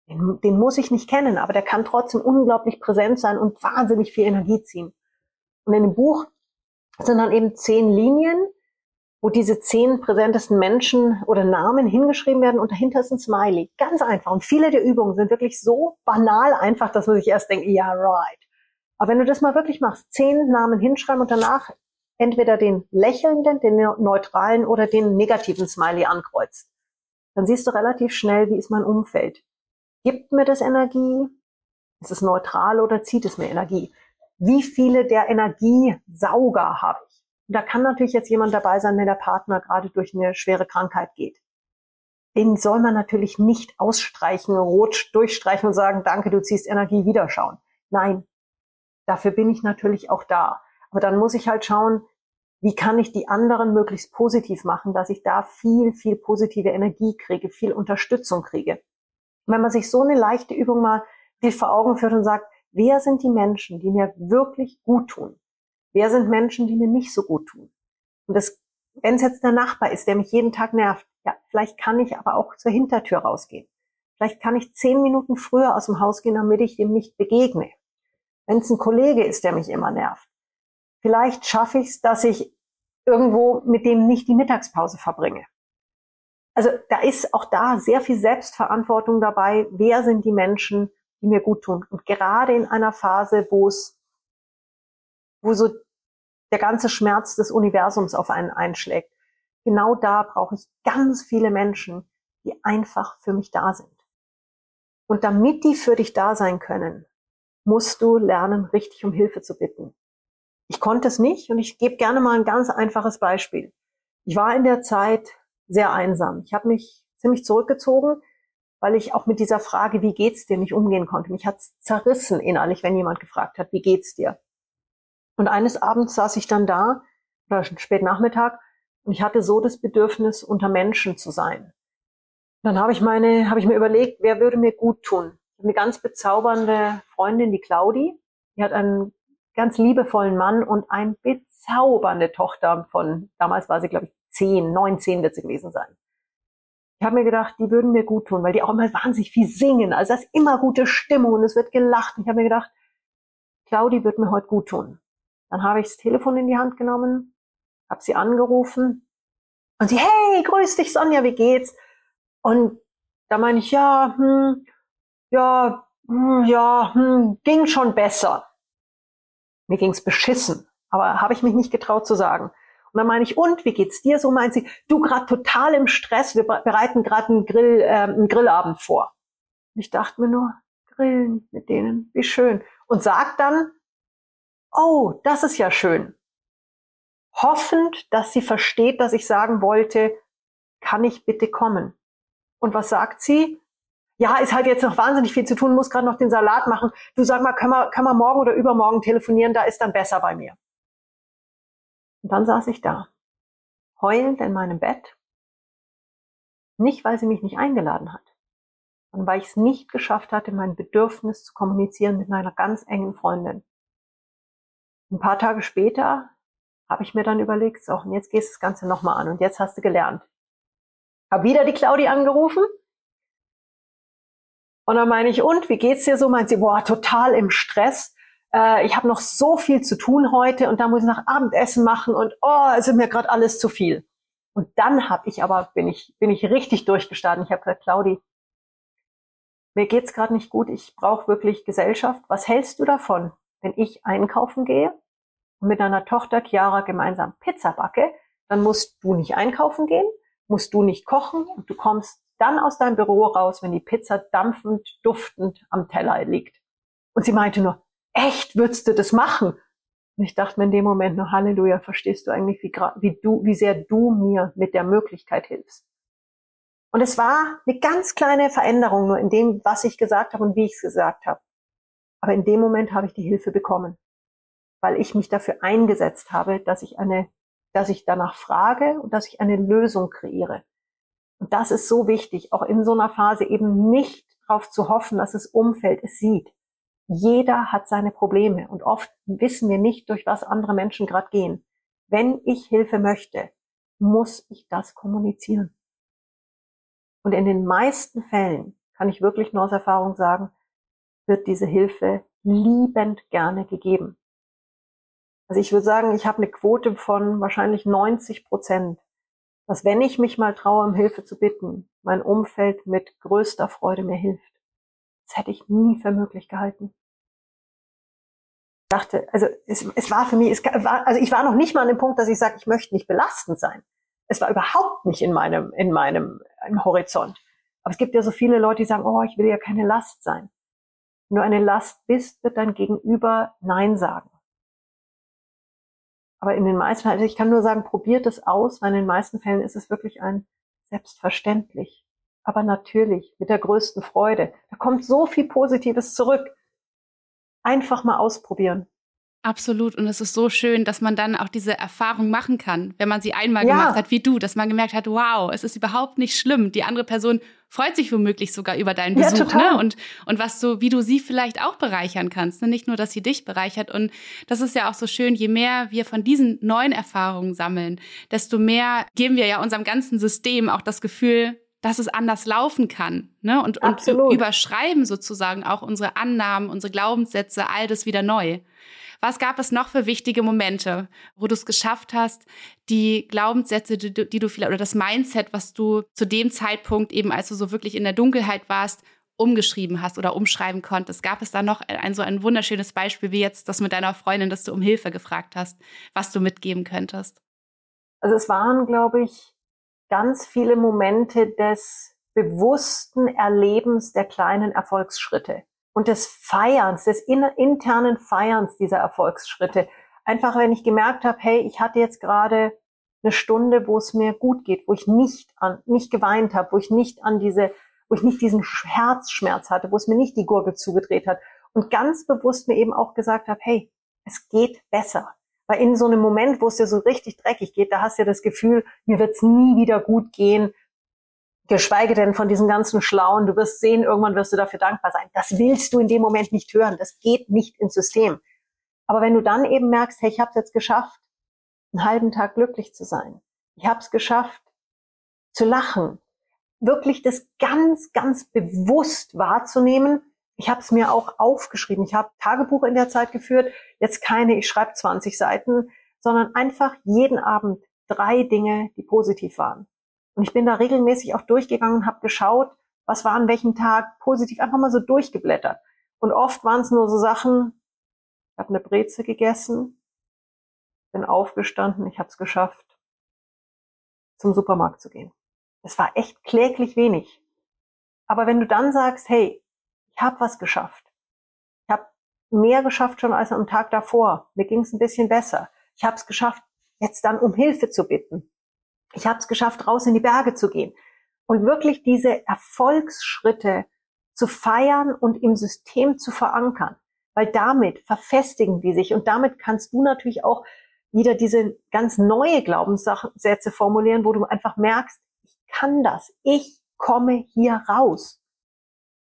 Den, den muss ich nicht kennen, aber der kann trotzdem unglaublich präsent sein und wahnsinnig viel Energie ziehen. Und in dem Buch sind dann eben zehn Linien, wo diese zehn präsentesten Menschen oder Namen hingeschrieben werden und dahinter ist ein Smiley. Ganz einfach. Und viele der Übungen sind wirklich so banal einfach, dass man sich erst denkt, ja, right. Aber wenn du das mal wirklich machst, zehn Namen hinschreiben und danach entweder den lächelnden, den neutralen oder den negativen Smiley ankreuzt, dann siehst du relativ schnell, wie ist mein Umfeld. Gibt mir das Energie? Ist es neutral oder zieht es mir Energie? Wie viele der Energiesauger habe ich? Und da kann natürlich jetzt jemand dabei sein, wenn der Partner gerade durch eine schwere Krankheit geht. Den soll man natürlich nicht ausstreichen, rot durchstreichen und sagen, danke, du ziehst Energie, wiederschauen. Nein, dafür bin ich natürlich auch da. Aber dann muss ich halt schauen, wie kann ich die anderen möglichst positiv machen, dass ich da viel, viel positive Energie kriege, viel Unterstützung kriege. Wenn man sich so eine leichte Übung mal vor Augen führt und sagt, wer sind die Menschen, die mir wirklich gut tun? Wer sind Menschen, die mir nicht so gut tun? Und das, wenn es jetzt der Nachbar ist, der mich jeden Tag nervt, ja, vielleicht kann ich aber auch zur Hintertür rausgehen. Vielleicht kann ich zehn Minuten früher aus dem Haus gehen, damit ich dem nicht begegne. Wenn es ein Kollege ist, der mich immer nervt. Vielleicht schaffe ich es, dass ich irgendwo mit dem nicht die Mittagspause verbringe. Also da ist auch da sehr viel Selbstverantwortung dabei. Wer sind die Menschen, die mir gut tun? Und gerade in einer Phase, wo es wo so der ganze Schmerz des Universums auf einen einschlägt. Genau da brauche ich ganz viele Menschen, die einfach für mich da sind. Und damit die für dich da sein können, musst du lernen, richtig um Hilfe zu bitten. Ich konnte es nicht und ich gebe gerne mal ein ganz einfaches Beispiel. Ich war in der Zeit sehr einsam. Ich habe mich ziemlich zurückgezogen, weil ich auch mit dieser Frage, wie geht's dir, nicht umgehen konnte. Mich hat's zerrissen innerlich, wenn jemand gefragt hat, wie geht's dir? Und eines Abends saß ich dann da, oder spät Nachmittag, und ich hatte so das Bedürfnis, unter Menschen zu sein. Dann habe ich meine, habe ich mir überlegt, wer würde mir gut tun? Eine ganz bezaubernde Freundin, die Claudi, die hat einen ganz liebevollen Mann und eine bezaubernde Tochter von, damals war sie, glaube ich, zehn, neun, zehn wird sie gewesen sein. Ich habe mir gedacht, die würden mir gut tun, weil die auch immer wahnsinnig viel singen. Also das ist immer gute Stimmung und es wird gelacht. Und ich habe mir gedacht, Claudi wird mir heute gut tun. Dann habe ich das Telefon in die Hand genommen, habe sie angerufen und sie, hey, grüß dich Sonja, wie geht's? Und da meine ich, ja, hm, ja, hm, ja, hm, ging schon besser. Mir ging's beschissen, aber habe ich mich nicht getraut zu sagen. Und dann meine ich, und wie geht's dir? So meint sie, du gerade total im Stress, wir bereiten gerade einen, Grill, äh, einen Grillabend vor. Und ich dachte mir nur, grillen mit denen, wie schön. Und sag dann, oh, das ist ja schön. Hoffend, dass sie versteht, dass ich sagen wollte, kann ich bitte kommen? Und was sagt sie? Ja, ist halt jetzt noch wahnsinnig viel zu tun, muss gerade noch den Salat machen. Du sag mal, können wir, können wir morgen oder übermorgen telefonieren, da ist dann besser bei mir. Und dann saß ich da, heulend in meinem Bett. Nicht, weil sie mich nicht eingeladen hat, sondern weil ich es nicht geschafft hatte, mein Bedürfnis zu kommunizieren mit meiner ganz engen Freundin. Ein paar Tage später habe ich mir dann überlegt, so, und jetzt gehst du das Ganze nochmal an und jetzt hast du gelernt. Hab wieder die Claudi angerufen. Und dann meine ich, und wie geht's dir so? Meint sie, boah, total im Stress. Äh, ich habe noch so viel zu tun heute und da muss ich noch Abendessen machen und oh, es ist mir gerade alles zu viel. Und dann habe ich aber, bin ich, bin ich richtig durchgestartet. Ich habe gesagt, Claudi, mir geht's gerade nicht gut, ich brauche wirklich Gesellschaft. Was hältst du davon, wenn ich einkaufen gehe und mit deiner Tochter Chiara gemeinsam Pizza backe, dann musst du nicht einkaufen gehen, musst du nicht kochen und du kommst dann aus deinem Büro raus, wenn die Pizza dampfend, duftend am Teller liegt. Und sie meinte nur, echt, würdest du das machen? Und ich dachte mir in dem Moment nur, Halleluja, verstehst du eigentlich, wie, wie du, wie sehr du mir mit der Möglichkeit hilfst? Und es war eine ganz kleine Veränderung nur in dem, was ich gesagt habe und wie ich es gesagt habe. Aber in dem Moment habe ich die Hilfe bekommen, weil ich mich dafür eingesetzt habe, dass ich eine, dass ich danach frage und dass ich eine Lösung kreiere. Und das ist so wichtig, auch in so einer Phase eben nicht darauf zu hoffen, dass das Umfeld es sieht. Jeder hat seine Probleme und oft wissen wir nicht, durch was andere Menschen gerade gehen. Wenn ich Hilfe möchte, muss ich das kommunizieren. Und in den meisten Fällen kann ich wirklich nur aus Erfahrung sagen, wird diese Hilfe liebend gerne gegeben. Also ich würde sagen, ich habe eine Quote von wahrscheinlich 90 Prozent, dass wenn ich mich mal traue, um Hilfe zu bitten, mein Umfeld mit größter Freude mir hilft. Das hätte ich nie für möglich gehalten. Ich dachte, also es, es war für mich, es war, also ich war noch nicht mal an dem Punkt, dass ich sage, ich möchte nicht belastend sein. Es war überhaupt nicht in meinem, in meinem, im Horizont. Aber es gibt ja so viele Leute, die sagen, oh, ich will ja keine Last sein. Wenn du eine Last bist, wird dein Gegenüber Nein sagen. Aber in den meisten also ich kann nur sagen, probiert es aus, weil in den meisten Fällen ist es wirklich ein selbstverständlich. Aber natürlich, mit der größten Freude. Da kommt so viel Positives zurück. Einfach mal ausprobieren. Absolut. Und es ist so schön, dass man dann auch diese Erfahrung machen kann, wenn man sie einmal ja. gemacht hat, wie du, dass man gemerkt hat, wow, es ist überhaupt nicht schlimm. Die andere Person freut sich womöglich sogar über deinen Besuch, ja, ne? Und, und was du, wie du sie vielleicht auch bereichern kannst, ne? Nicht nur, dass sie dich bereichert. Und das ist ja auch so schön, je mehr wir von diesen neuen Erfahrungen sammeln, desto mehr geben wir ja unserem ganzen System auch das Gefühl, dass es anders laufen kann. Ne? Und, und überschreiben sozusagen auch unsere Annahmen, unsere Glaubenssätze, all das wieder neu. Was gab es noch für wichtige Momente, wo du es geschafft hast, die Glaubenssätze, die du, die du vielleicht oder das Mindset, was du zu dem Zeitpunkt eben, als du so wirklich in der Dunkelheit warst, umgeschrieben hast oder umschreiben konntest? Gab es da noch ein so ein wunderschönes Beispiel wie jetzt das mit deiner Freundin, dass du um Hilfe gefragt hast, was du mitgeben könntest? Also es waren, glaube ich, ganz viele Momente des bewussten Erlebens der kleinen Erfolgsschritte und des Feierns, des internen Feierns dieser Erfolgsschritte. Einfach, wenn ich gemerkt habe, hey, ich hatte jetzt gerade eine Stunde, wo es mir gut geht, wo ich nicht an, nicht geweint habe, wo ich nicht an diese, wo ich nicht diesen Herzschmerz hatte, wo es mir nicht die Gurgel zugedreht hat und ganz bewusst mir eben auch gesagt habe, hey, es geht besser. Weil in so einem Moment, wo es dir so richtig dreckig geht, da hast du ja das Gefühl, mir wird es nie wieder gut gehen, geschweige denn von diesen ganzen Schlauen, du wirst sehen, irgendwann wirst du dafür dankbar sein. Das willst du in dem Moment nicht hören. Das geht nicht ins System. Aber wenn du dann eben merkst, hey, ich habe es jetzt geschafft, einen halben Tag glücklich zu sein. Ich habe es geschafft, zu lachen. Wirklich das ganz, ganz bewusst wahrzunehmen. Ich habe es mir auch aufgeschrieben. Ich habe Tagebuch in der Zeit geführt. Jetzt keine, ich schreibe 20 Seiten, sondern einfach jeden Abend drei Dinge, die positiv waren. Und ich bin da regelmäßig auch durchgegangen und habe geschaut, was war an welchem Tag positiv, einfach mal so durchgeblättert. Und oft waren es nur so Sachen, ich habe eine Breze gegessen, bin aufgestanden, ich habe es geschafft, zum Supermarkt zu gehen. Es war echt kläglich wenig. Aber wenn du dann sagst, hey, ich habe was geschafft, ich habe mehr geschafft schon als am Tag davor, mir ging es ein bisschen besser, ich habe es geschafft, jetzt dann um Hilfe zu bitten, ich habe es geschafft, raus in die Berge zu gehen. Und wirklich diese Erfolgsschritte zu feiern und im System zu verankern. Weil damit verfestigen die sich und damit kannst du natürlich auch wieder diese ganz neue Glaubenssätze formulieren, wo du einfach merkst, ich kann das, ich komme hier raus.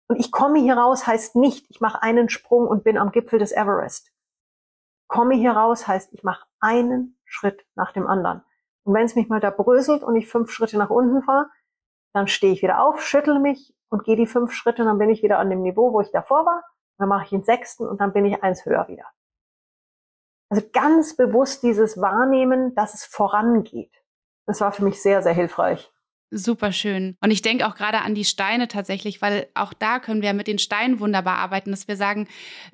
Und ich komme hier raus heißt nicht, ich mache einen Sprung und bin am Gipfel des Everest. Komme hier raus heißt, ich mache einen Schritt nach dem anderen. Und wenn es mich mal da bröselt und ich fünf Schritte nach unten fahre, dann stehe ich wieder auf, schüttel mich und gehe die fünf Schritte und dann bin ich wieder an dem Niveau, wo ich davor war. Dann mache ich den sechsten und dann bin ich eins höher wieder. Also ganz bewusst dieses Wahrnehmen, dass es vorangeht. Das war für mich sehr, sehr hilfreich. Super schön. Und ich denke auch gerade an die Steine tatsächlich, weil auch da können wir mit den Steinen wunderbar arbeiten, dass wir sagen,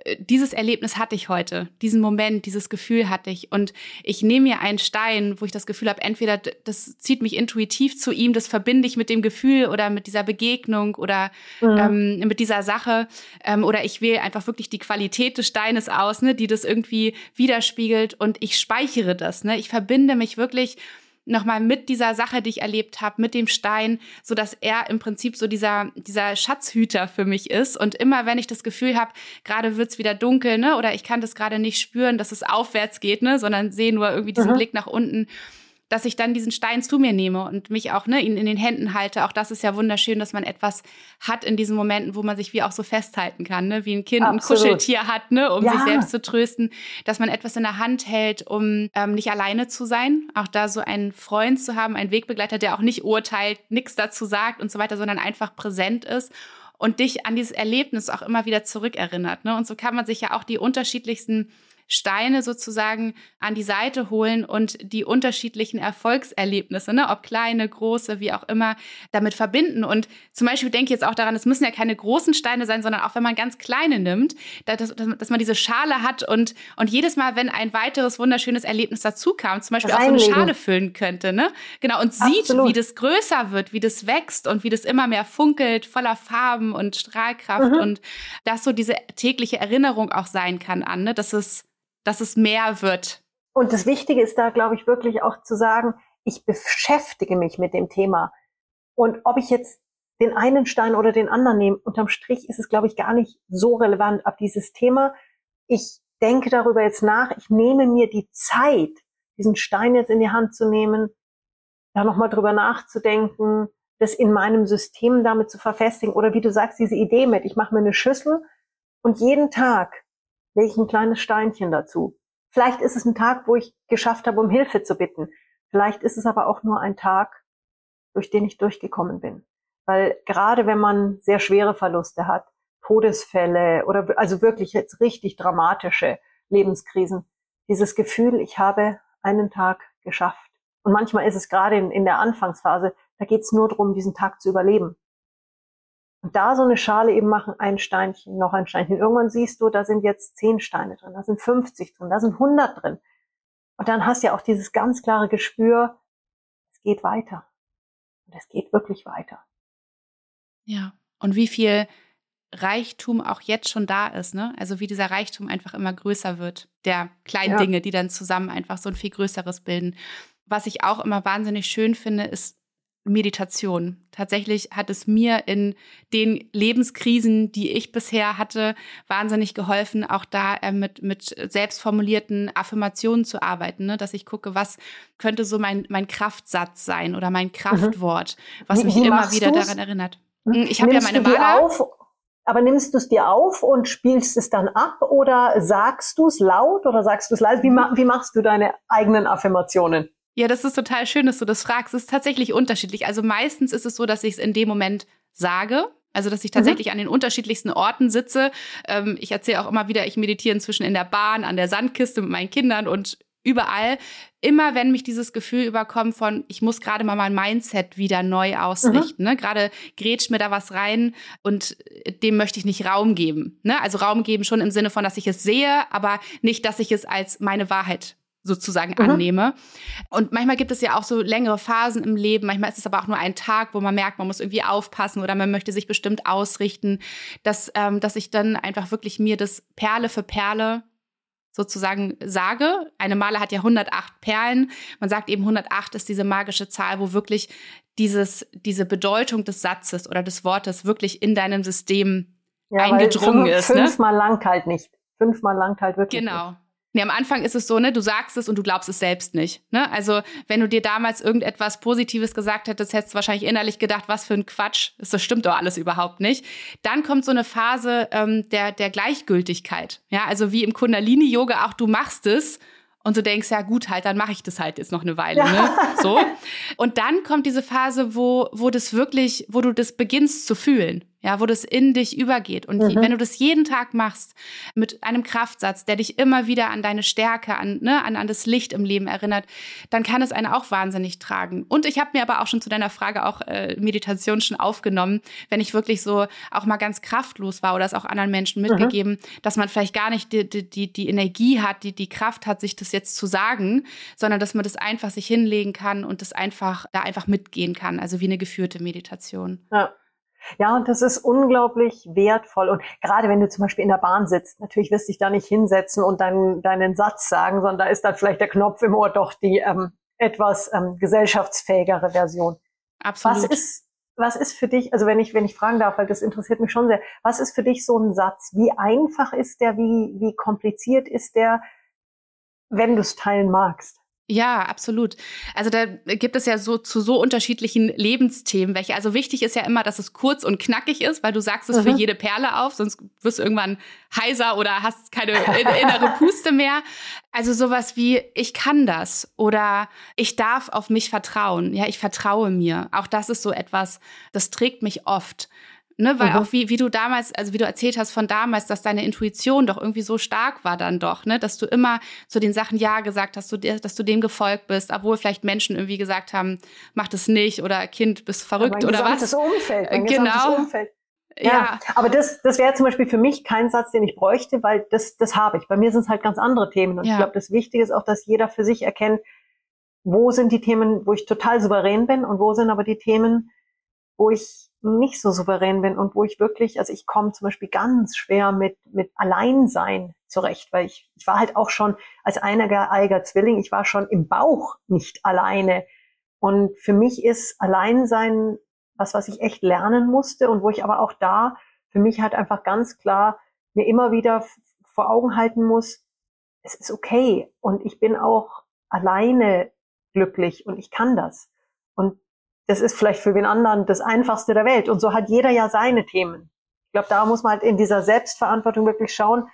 äh, dieses Erlebnis hatte ich heute, diesen Moment, dieses Gefühl hatte ich. Und ich nehme mir einen Stein, wo ich das Gefühl habe, entweder das zieht mich intuitiv zu ihm, das verbinde ich mit dem Gefühl oder mit dieser Begegnung oder mhm. ähm, mit dieser Sache. Ähm, oder ich wähle einfach wirklich die Qualität des Steines aus, ne, die das irgendwie widerspiegelt und ich speichere das. Ne? Ich verbinde mich wirklich nochmal mit dieser Sache, die ich erlebt habe, mit dem Stein, so dass er im Prinzip so dieser, dieser Schatzhüter für mich ist. Und immer wenn ich das Gefühl habe, gerade wird's wieder dunkel, ne, oder ich kann das gerade nicht spüren, dass es aufwärts geht, ne, sondern sehe nur irgendwie diesen mhm. Blick nach unten, dass ich dann diesen Stein zu mir nehme und mich auch ne, ihn in den Händen halte. Auch das ist ja wunderschön, dass man etwas hat in diesen Momenten, wo man sich wie auch so festhalten kann, ne? wie ein Kind Absolut. ein Kuscheltier hat, ne? um ja. sich selbst zu trösten, dass man etwas in der Hand hält, um ähm, nicht alleine zu sein. Auch da so einen Freund zu haben, einen Wegbegleiter, der auch nicht urteilt, nichts dazu sagt und so weiter, sondern einfach präsent ist und dich an dieses Erlebnis auch immer wieder zurückerinnert. Ne? Und so kann man sich ja auch die unterschiedlichsten Steine sozusagen an die Seite holen und die unterschiedlichen Erfolgserlebnisse, ne, ob kleine, große, wie auch immer, damit verbinden. Und zum Beispiel denke ich jetzt auch daran, es müssen ja keine großen Steine sein, sondern auch wenn man ganz kleine nimmt, dass, dass man diese Schale hat und, und jedes Mal, wenn ein weiteres wunderschönes Erlebnis dazu kam, zum Beispiel Reinlegen. auch so eine Schale füllen könnte, ne? Genau, und sieht, wie das größer wird, wie das wächst und wie das immer mehr funkelt, voller Farben und Strahlkraft mhm. und dass so diese tägliche Erinnerung auch sein kann an, ne? dass es, dass es mehr wird. Und das Wichtige ist da, glaube ich, wirklich auch zu sagen, ich beschäftige mich mit dem Thema. Und ob ich jetzt den einen Stein oder den anderen nehme, unterm Strich ist es, glaube ich, gar nicht so relevant. Ab dieses Thema, ich denke darüber jetzt nach, ich nehme mir die Zeit, diesen Stein jetzt in die Hand zu nehmen, da nochmal drüber nachzudenken, das in meinem System damit zu verfestigen. Oder wie du sagst, diese Idee mit, ich mache mir eine Schüssel und jeden Tag lege ich ein kleines Steinchen dazu. Vielleicht ist es ein Tag, wo ich geschafft habe, um Hilfe zu bitten. Vielleicht ist es aber auch nur ein Tag, durch den ich durchgekommen bin. Weil gerade wenn man sehr schwere Verluste hat, Todesfälle oder also wirklich jetzt richtig dramatische Lebenskrisen, dieses Gefühl, ich habe einen Tag geschafft. Und manchmal ist es gerade in, in der Anfangsphase, da geht es nur darum, diesen Tag zu überleben. Und da so eine Schale eben machen, ein Steinchen, noch ein Steinchen. Irgendwann siehst du, da sind jetzt zehn Steine drin, da sind 50 drin, da sind 100 drin. Und dann hast du ja auch dieses ganz klare Gespür, es geht weiter. Und es geht wirklich weiter. Ja. Und wie viel Reichtum auch jetzt schon da ist, ne? Also wie dieser Reichtum einfach immer größer wird, der kleinen ja. Dinge, die dann zusammen einfach so ein viel größeres bilden was ich auch immer wahnsinnig schön finde, ist Meditation. Tatsächlich hat es mir in den Lebenskrisen, die ich bisher hatte, wahnsinnig geholfen, auch da äh, mit, mit selbstformulierten Affirmationen zu arbeiten, ne? dass ich gucke, was könnte so mein, mein Kraftsatz sein oder mein mhm. Kraftwort, was wie, mich wie immer wieder du's? daran erinnert. Hm, hm, ich habe ja meine Maler. Auf, aber nimmst du es dir auf und spielst es dann ab oder sagst du es laut oder sagst du es leise? Wie, wie machst du deine eigenen Affirmationen? Ja, das ist total schön, dass du das fragst. Es ist tatsächlich unterschiedlich. Also meistens ist es so, dass ich es in dem Moment sage. Also, dass ich mhm. tatsächlich mhm. an den unterschiedlichsten Orten sitze. Ähm, ich erzähle auch immer wieder, ich meditiere inzwischen in der Bahn, an der Sandkiste mit meinen Kindern und überall. Immer wenn mich dieses Gefühl überkommt von, ich muss gerade mal mein Mindset wieder neu ausrichten. Mhm. Ne? Gerade grätscht mir da was rein und dem möchte ich nicht Raum geben. Ne? Also Raum geben schon im Sinne von, dass ich es sehe, aber nicht, dass ich es als meine Wahrheit sozusagen mhm. annehme. Und manchmal gibt es ja auch so längere Phasen im Leben. Manchmal ist es aber auch nur ein Tag, wo man merkt, man muss irgendwie aufpassen oder man möchte sich bestimmt ausrichten, dass, ähm, dass ich dann einfach wirklich mir das Perle für Perle sozusagen sage. Eine Male hat ja 108 Perlen. Man sagt eben 108 ist diese magische Zahl, wo wirklich dieses, diese Bedeutung des Satzes oder des Wortes wirklich in deinem System ja, eingedrungen fünf, ist. Ne? Fünfmal langt halt nicht. Fünfmal langt halt wirklich. Genau. Nicht. Nee, am Anfang ist es so, ne, du sagst es und du glaubst es selbst nicht. Ne? Also, wenn du dir damals irgendetwas Positives gesagt hättest, hättest du wahrscheinlich innerlich gedacht, was für ein Quatsch, das stimmt doch alles überhaupt nicht. Dann kommt so eine Phase ähm, der, der Gleichgültigkeit. Ja, also wie im Kundalini-Yoga auch, du machst es und du denkst, ja gut, halt, dann mache ich das halt jetzt noch eine Weile. Ne? So. Und dann kommt diese Phase, wo, wo das wirklich, wo du das beginnst zu fühlen ja, wo das in dich übergeht. Und mhm. wenn du das jeden Tag machst mit einem Kraftsatz, der dich immer wieder an deine Stärke, an, ne, an, an das Licht im Leben erinnert, dann kann es einen auch wahnsinnig tragen. Und ich habe mir aber auch schon zu deiner Frage auch äh, Meditation schon aufgenommen, wenn ich wirklich so auch mal ganz kraftlos war oder es auch anderen Menschen mhm. mitgegeben, mhm. dass man vielleicht gar nicht die, die, die Energie hat, die, die Kraft hat, sich das jetzt zu sagen, sondern dass man das einfach sich hinlegen kann und das einfach da einfach mitgehen kann, also wie eine geführte Meditation. Ja. Ja, und das ist unglaublich wertvoll. Und gerade wenn du zum Beispiel in der Bahn sitzt, natürlich wirst du dich da nicht hinsetzen und deinen, deinen Satz sagen, sondern da ist dann vielleicht der Knopf im Ohr doch die ähm, etwas ähm, gesellschaftsfähigere Version. Absolut. Was ist, was ist für dich, also wenn ich, wenn ich fragen darf, weil das interessiert mich schon sehr, was ist für dich so ein Satz? Wie einfach ist der? Wie, wie kompliziert ist der, wenn du es teilen magst? Ja, absolut. Also da gibt es ja so zu so unterschiedlichen Lebensthemen welche. Also wichtig ist ja immer, dass es kurz und knackig ist, weil du sagst es mhm. für jede Perle auf, sonst wirst du irgendwann heiser oder hast keine innere Puste mehr. Also sowas wie ich kann das oder ich darf auf mich vertrauen. Ja, ich vertraue mir. Auch das ist so etwas, das trägt mich oft Ne, weil mhm. auch wie, wie du damals, also wie du erzählt hast von damals, dass deine Intuition doch irgendwie so stark war dann doch, ne, dass du immer zu den Sachen Ja gesagt hast, dass du dem gefolgt bist, obwohl vielleicht Menschen irgendwie gesagt haben, mach das nicht oder Kind, bist verrückt oder was. Das Umfeld, mein genau. Umfeld. Ja, ja, aber das, das wäre zum Beispiel für mich kein Satz, den ich bräuchte, weil das, das habe ich. Bei mir sind es halt ganz andere Themen. Und ja. ich glaube, das Wichtige ist auch, dass jeder für sich erkennt, wo sind die Themen, wo ich total souverän bin und wo sind aber die Themen, wo ich nicht so souverän bin und wo ich wirklich, also ich komme zum Beispiel ganz schwer mit, mit Alleinsein zurecht, weil ich, ich war halt auch schon als eineiger Zwilling, ich war schon im Bauch nicht alleine. Und für mich ist Alleinsein was, was ich echt lernen musste und wo ich aber auch da für mich halt einfach ganz klar mir immer wieder vor Augen halten muss, es ist okay und ich bin auch alleine glücklich und ich kann das. Und das ist vielleicht für den anderen das Einfachste der Welt. Und so hat jeder ja seine Themen. Ich glaube, da muss man halt in dieser Selbstverantwortung wirklich schauen,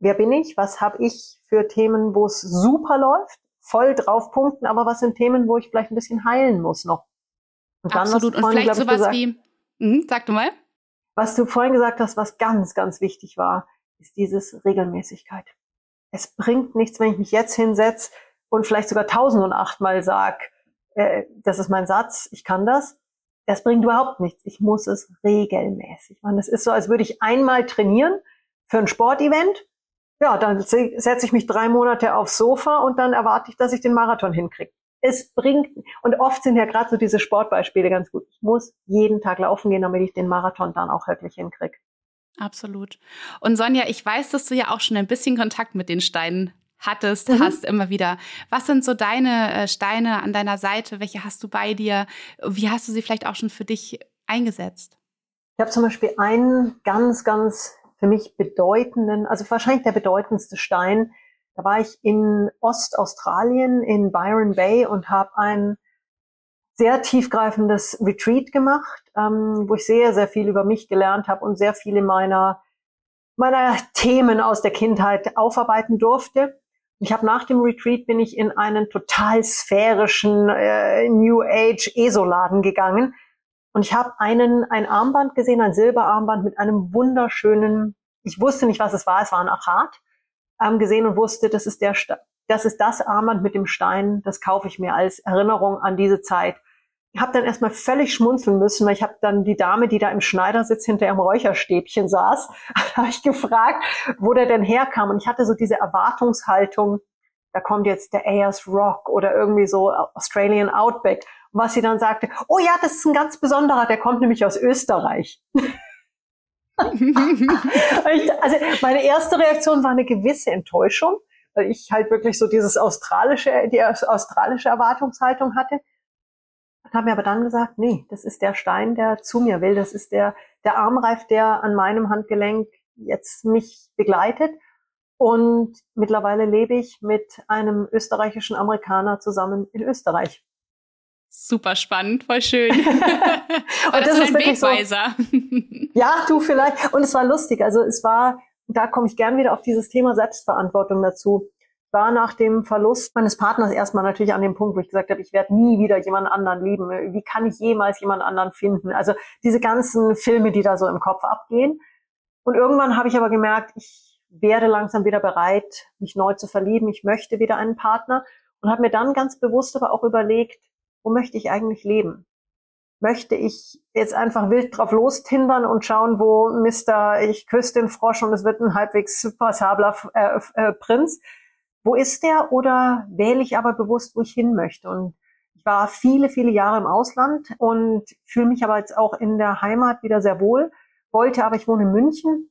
wer bin ich, was habe ich für Themen, wo es super läuft, voll drauf punkten, aber was sind Themen, wo ich vielleicht ein bisschen heilen muss noch. Und dann, Absolut. Vorhin, Und vielleicht sowas gesagt, wie, mh, sag du mal. Was du vorhin gesagt hast, was ganz, ganz wichtig war, ist dieses Regelmäßigkeit. Es bringt nichts, wenn ich mich jetzt hinsetze und vielleicht sogar tausend und achtmal sag, äh, das ist mein Satz, ich kann das. Das bringt überhaupt nichts. Ich muss es regelmäßig machen. Das ist so, als würde ich einmal trainieren für ein Sportevent. Ja, dann setze ich mich drei Monate aufs Sofa und dann erwarte ich, dass ich den Marathon hinkriege. Es bringt, und oft sind ja gerade so diese Sportbeispiele ganz gut. Ich muss jeden Tag laufen gehen, damit ich den Marathon dann auch wirklich hinkriege. Absolut. Und Sonja, ich weiß, dass du ja auch schon ein bisschen Kontakt mit den Steinen hattest, mhm. hast immer wieder. Was sind so deine äh, Steine an deiner Seite? Welche hast du bei dir? Wie hast du sie vielleicht auch schon für dich eingesetzt? Ich habe zum Beispiel einen ganz, ganz für mich bedeutenden, also wahrscheinlich der bedeutendste Stein. Da war ich in Ostaustralien, in Byron Bay und habe ein sehr tiefgreifendes Retreat gemacht, ähm, wo ich sehr, sehr viel über mich gelernt habe und sehr viele meiner meiner Themen aus der Kindheit aufarbeiten durfte. Ich habe nach dem Retreat bin ich in einen total sphärischen äh, New Age ESO-Laden gegangen und ich habe einen ein Armband gesehen, ein Silberarmband mit einem wunderschönen. Ich wusste nicht, was es war. Es war ein Achat ähm, gesehen und wusste, das ist der, das ist das Armband mit dem Stein. Das kaufe ich mir als Erinnerung an diese Zeit habe dann erstmal völlig schmunzeln müssen, weil ich habe dann die Dame, die da im Schneidersitz hinter ihrem Räucherstäbchen saß, habe ich gefragt, wo der denn herkam. Und ich hatte so diese Erwartungshaltung, da kommt jetzt der Ayers Rock oder irgendwie so Australian Outback. Und was sie dann sagte, oh ja, das ist ein ganz besonderer, der kommt nämlich aus Österreich. also meine erste Reaktion war eine gewisse Enttäuschung, weil ich halt wirklich so dieses australische, die australische Erwartungshaltung hatte und habe mir aber dann gesagt, nee, das ist der Stein, der zu mir will. Das ist der, der Armreif, der an meinem Handgelenk jetzt mich begleitet. Und mittlerweile lebe ich mit einem österreichischen Amerikaner zusammen in Österreich. Super spannend, voll schön. und das, das ist ein Wegweiser. So, ja, du vielleicht. Und es war lustig. Also es war, da komme ich gern wieder auf dieses Thema Selbstverantwortung dazu war nach dem Verlust meines Partners erstmal natürlich an dem Punkt, wo ich gesagt habe, ich werde nie wieder jemand anderen lieben. Wie kann ich jemals jemand anderen finden? Also diese ganzen Filme, die da so im Kopf abgehen. Und irgendwann habe ich aber gemerkt, ich werde langsam wieder bereit, mich neu zu verlieben. Ich möchte wieder einen Partner und habe mir dann ganz bewusst aber auch überlegt, wo möchte ich eigentlich leben? Möchte ich jetzt einfach wild drauf lostindern und schauen, wo Mr. Ich küsse den Frosch und es wird ein halbwegs passabler äh, äh, Prinz? Wo ist der oder wähle ich aber bewusst, wo ich hin möchte. Und ich war viele, viele Jahre im Ausland und fühle mich aber jetzt auch in der Heimat wieder sehr wohl, wollte aber, ich wohne in München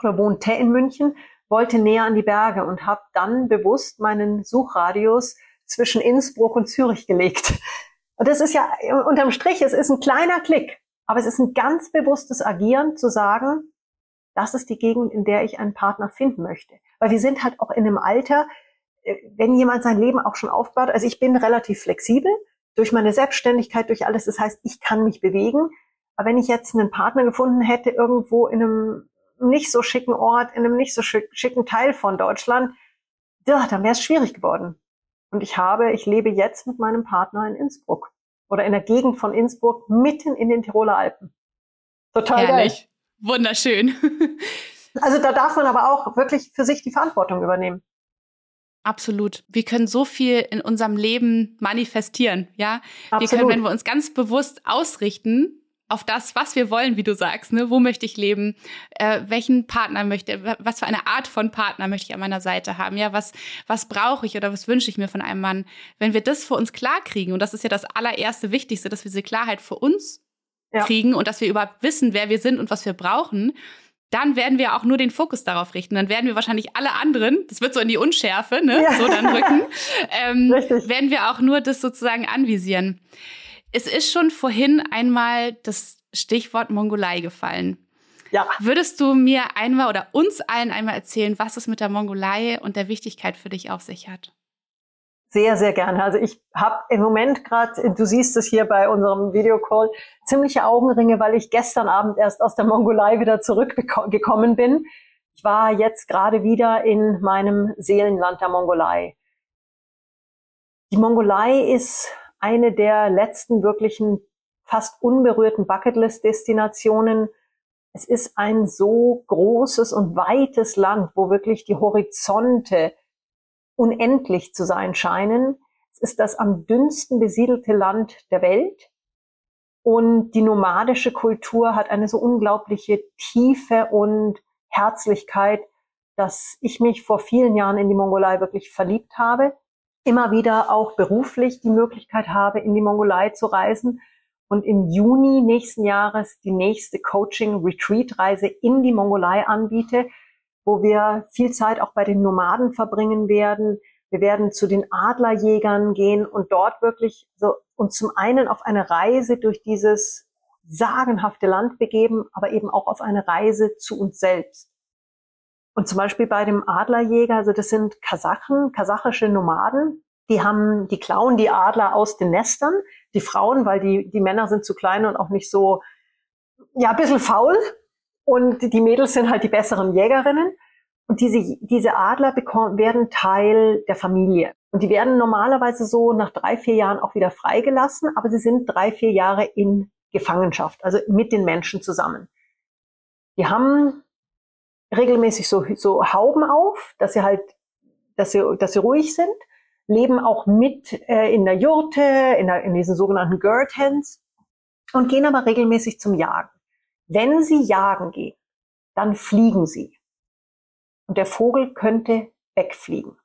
oder wohnte in München, wollte näher an die Berge und habe dann bewusst meinen Suchradius zwischen Innsbruck und Zürich gelegt. Und das ist ja unterm Strich, es ist ein kleiner Klick, aber es ist ein ganz bewusstes Agieren zu sagen, das ist die Gegend, in der ich einen Partner finden möchte. Weil wir sind halt auch in einem Alter, äh, wenn jemand sein Leben auch schon aufbaut, also ich bin relativ flexibel durch meine Selbstständigkeit, durch alles. Das heißt, ich kann mich bewegen. Aber wenn ich jetzt einen Partner gefunden hätte, irgendwo in einem nicht so schicken Ort, in einem nicht so schicken Teil von Deutschland, ja, dann wäre es schwierig geworden. Und ich habe, ich lebe jetzt mit meinem Partner in Innsbruck oder in der Gegend von Innsbruck mitten in den Tiroler Alpen. Total Herrlich. Wunderschön. Also da darf man aber auch wirklich für sich die Verantwortung übernehmen. Absolut. Wir können so viel in unserem Leben manifestieren, ja. Absolut. Wir können, wenn wir uns ganz bewusst ausrichten auf das, was wir wollen, wie du sagst, ne? Wo möchte ich leben? Äh, welchen Partner möchte, was für eine Art von Partner möchte ich an meiner Seite haben? Ja, was, was brauche ich oder was wünsche ich mir von einem Mann? Wenn wir das für uns klar kriegen, und das ist ja das allererste Wichtigste, dass wir diese Klarheit für uns ja. kriegen und dass wir überhaupt wissen, wer wir sind und was wir brauchen, dann werden wir auch nur den Fokus darauf richten. Dann werden wir wahrscheinlich alle anderen, das wird so in die Unschärfe, ne, ja. so dann rücken, ähm, werden wir auch nur das sozusagen anvisieren. Es ist schon vorhin einmal das Stichwort Mongolei gefallen. Ja. Würdest du mir einmal oder uns allen einmal erzählen, was es mit der Mongolei und der Wichtigkeit für dich auf sich hat? Sehr, sehr gerne. Also ich habe im Moment gerade, du siehst es hier bei unserem Videocall, ziemliche Augenringe, weil ich gestern Abend erst aus der Mongolei wieder zurückgekommen bin. Ich war jetzt gerade wieder in meinem Seelenland der Mongolei. Die Mongolei ist eine der letzten wirklichen fast unberührten Bucketlist-Destinationen. Es ist ein so großes und weites Land, wo wirklich die Horizonte unendlich zu sein scheinen. Es ist das am dünnsten besiedelte Land der Welt. Und die nomadische Kultur hat eine so unglaubliche Tiefe und Herzlichkeit, dass ich mich vor vielen Jahren in die Mongolei wirklich verliebt habe. Immer wieder auch beruflich die Möglichkeit habe, in die Mongolei zu reisen und im Juni nächsten Jahres die nächste Coaching-Retreat-Reise in die Mongolei anbiete, wo wir viel Zeit auch bei den Nomaden verbringen werden. Wir werden zu den Adlerjägern gehen und dort wirklich so uns zum einen auf eine Reise durch dieses sagenhafte Land begeben, aber eben auch auf eine Reise zu uns selbst. Und zum Beispiel bei dem Adlerjäger, also das sind Kasachen, kasachische Nomaden, die haben, die klauen die Adler aus den Nestern, die Frauen, weil die, die Männer sind zu klein und auch nicht so, ja, ein bisschen faul. Und die Mädels sind halt die besseren Jägerinnen. Und diese, diese Adler bekommen, werden Teil der Familie. Und die werden normalerweise so nach drei, vier Jahren auch wieder freigelassen, aber sie sind drei, vier Jahre in Gefangenschaft, also mit den Menschen zusammen. Die haben regelmäßig so, so Hauben auf, dass sie halt, dass sie, dass sie ruhig sind, leben auch mit äh, in der Jurte, in, der, in diesen sogenannten Gurthens und gehen aber regelmäßig zum Jagen. Wenn sie jagen gehen, dann fliegen sie. Und der Vogel könnte wegfliegen.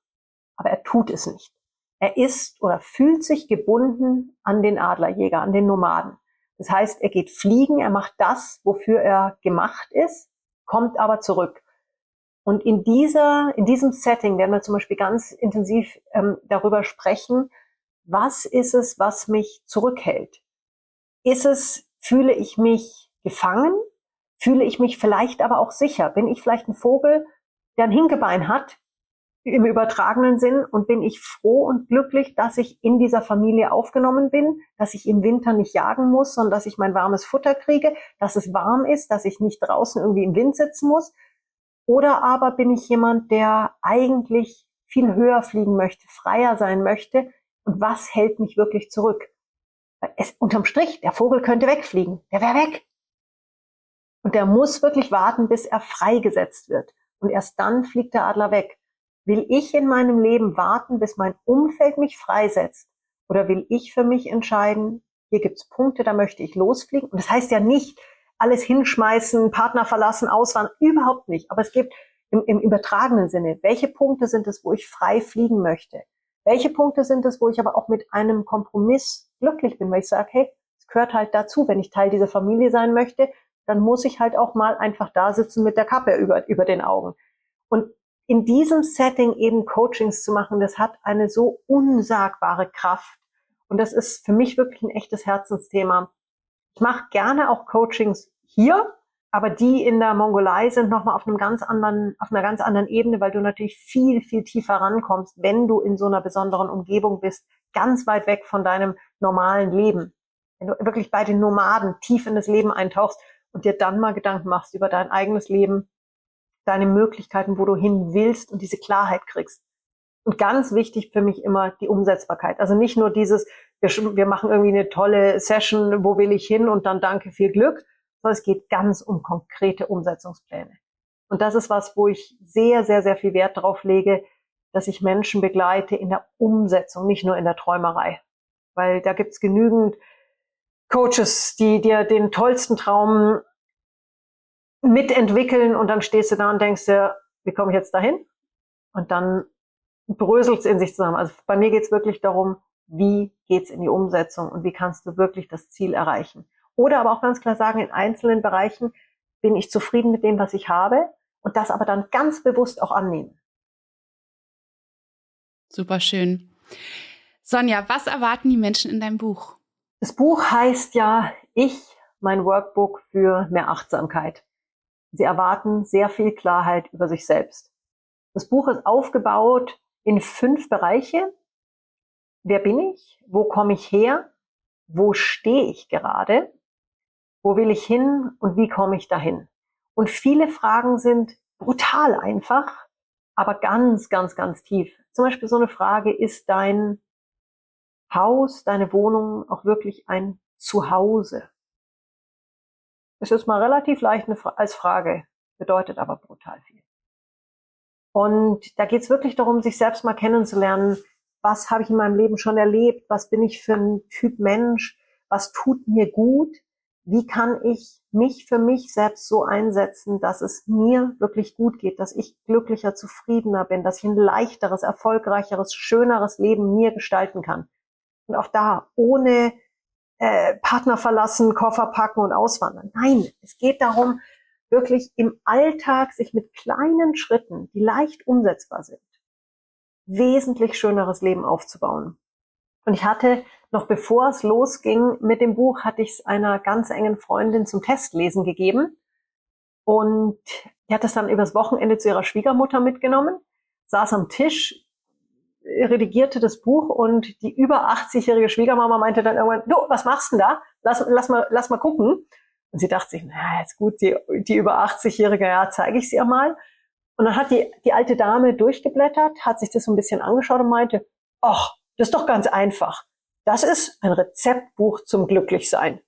Aber er tut es nicht. Er ist oder fühlt sich gebunden an den Adlerjäger, an den Nomaden. Das heißt, er geht fliegen, er macht das, wofür er gemacht ist, kommt aber zurück. Und in dieser, in diesem Setting werden wir zum Beispiel ganz intensiv ähm, darüber sprechen, was ist es, was mich zurückhält? Ist es, fühle ich mich gefangen? Fühle ich mich vielleicht aber auch sicher? Bin ich vielleicht ein Vogel, der ein Hinkebein hat, im übertragenen Sinn, und bin ich froh und glücklich, dass ich in dieser Familie aufgenommen bin, dass ich im Winter nicht jagen muss, sondern dass ich mein warmes Futter kriege, dass es warm ist, dass ich nicht draußen irgendwie im Wind sitzen muss. Oder aber bin ich jemand, der eigentlich viel höher fliegen möchte, freier sein möchte, und was hält mich wirklich zurück? Es, unterm Strich, der Vogel könnte wegfliegen, der wäre weg. Und der muss wirklich warten, bis er freigesetzt wird. Und erst dann fliegt der Adler weg. Will ich in meinem Leben warten, bis mein Umfeld mich freisetzt? Oder will ich für mich entscheiden, hier gibt's Punkte, da möchte ich losfliegen? Und das heißt ja nicht, alles hinschmeißen, Partner verlassen, auswandern, überhaupt nicht. Aber es gibt im, im übertragenen Sinne, welche Punkte sind es, wo ich frei fliegen möchte? Welche Punkte sind es, wo ich aber auch mit einem Kompromiss glücklich bin, weil ich sage, hey, es gehört halt dazu, wenn ich Teil dieser Familie sein möchte, dann muss ich halt auch mal einfach da sitzen mit der Kappe über, über den Augen. Und in diesem Setting eben Coachings zu machen, das hat eine so unsagbare Kraft. Und das ist für mich wirklich ein echtes Herzensthema. Ich mache gerne auch Coachings hier, aber die in der Mongolei sind nochmal auf einem ganz anderen, auf einer ganz anderen Ebene, weil du natürlich viel, viel tiefer rankommst, wenn du in so einer besonderen Umgebung bist, ganz weit weg von deinem normalen Leben. Wenn du wirklich bei den Nomaden tief in das Leben eintauchst, und dir dann mal Gedanken machst über dein eigenes Leben, deine Möglichkeiten, wo du hin willst und diese Klarheit kriegst. Und ganz wichtig für mich immer die Umsetzbarkeit. Also nicht nur dieses, wir, wir machen irgendwie eine tolle Session, wo will ich hin und dann danke, viel Glück, sondern es geht ganz um konkrete Umsetzungspläne. Und das ist was, wo ich sehr, sehr, sehr viel Wert darauf lege, dass ich Menschen begleite in der Umsetzung, nicht nur in der Träumerei. Weil da gibt's genügend Coaches, die dir den tollsten Traum mitentwickeln und dann stehst du da und denkst dir, wie komme ich jetzt dahin? Und dann bröselt es in sich zusammen. Also bei mir geht's wirklich darum, wie geht's in die Umsetzung und wie kannst du wirklich das Ziel erreichen. Oder aber auch ganz klar sagen, in einzelnen Bereichen bin ich zufrieden mit dem, was ich habe und das aber dann ganz bewusst auch annehmen. Super schön. Sonja, was erwarten die Menschen in deinem Buch? Das Buch heißt ja Ich, mein Workbook für mehr Achtsamkeit. Sie erwarten sehr viel Klarheit über sich selbst. Das Buch ist aufgebaut in fünf Bereiche. Wer bin ich? Wo komme ich her? Wo stehe ich gerade? Wo will ich hin und wie komme ich dahin? Und viele Fragen sind brutal einfach, aber ganz, ganz, ganz tief. Zum Beispiel so eine Frage, ist dein Haus, deine Wohnung auch wirklich ein Zuhause? Es ist mal relativ leicht als Frage, bedeutet aber brutal viel. Und da geht es wirklich darum, sich selbst mal kennenzulernen. Was habe ich in meinem Leben schon erlebt? Was bin ich für ein Typ Mensch? Was tut mir gut? wie kann ich mich für mich selbst so einsetzen, dass es mir wirklich gut geht, dass ich glücklicher, zufriedener bin, dass ich ein leichteres, erfolgreicheres, schöneres Leben mir gestalten kann. Und auch da, ohne äh, Partner verlassen, Koffer packen und auswandern. Nein, es geht darum, wirklich im Alltag sich mit kleinen Schritten, die leicht umsetzbar sind, wesentlich schöneres Leben aufzubauen. Und ich hatte noch bevor es losging mit dem Buch, hatte ich es einer ganz engen Freundin zum Testlesen gegeben. Und die hat es dann übers Wochenende zu ihrer Schwiegermutter mitgenommen, saß am Tisch, redigierte das Buch und die über 80-jährige Schwiegermama meinte dann irgendwann, du, was machst denn da? Lass, lass, mal, lass mal gucken. Und sie dachte sich, naja, ist gut, die, die über 80-jährige, ja, zeige ich sie ihr mal. Und dann hat die, die alte Dame durchgeblättert, hat sich das so ein bisschen angeschaut und meinte, ach, das ist doch ganz einfach. Das ist ein Rezeptbuch zum Glücklichsein.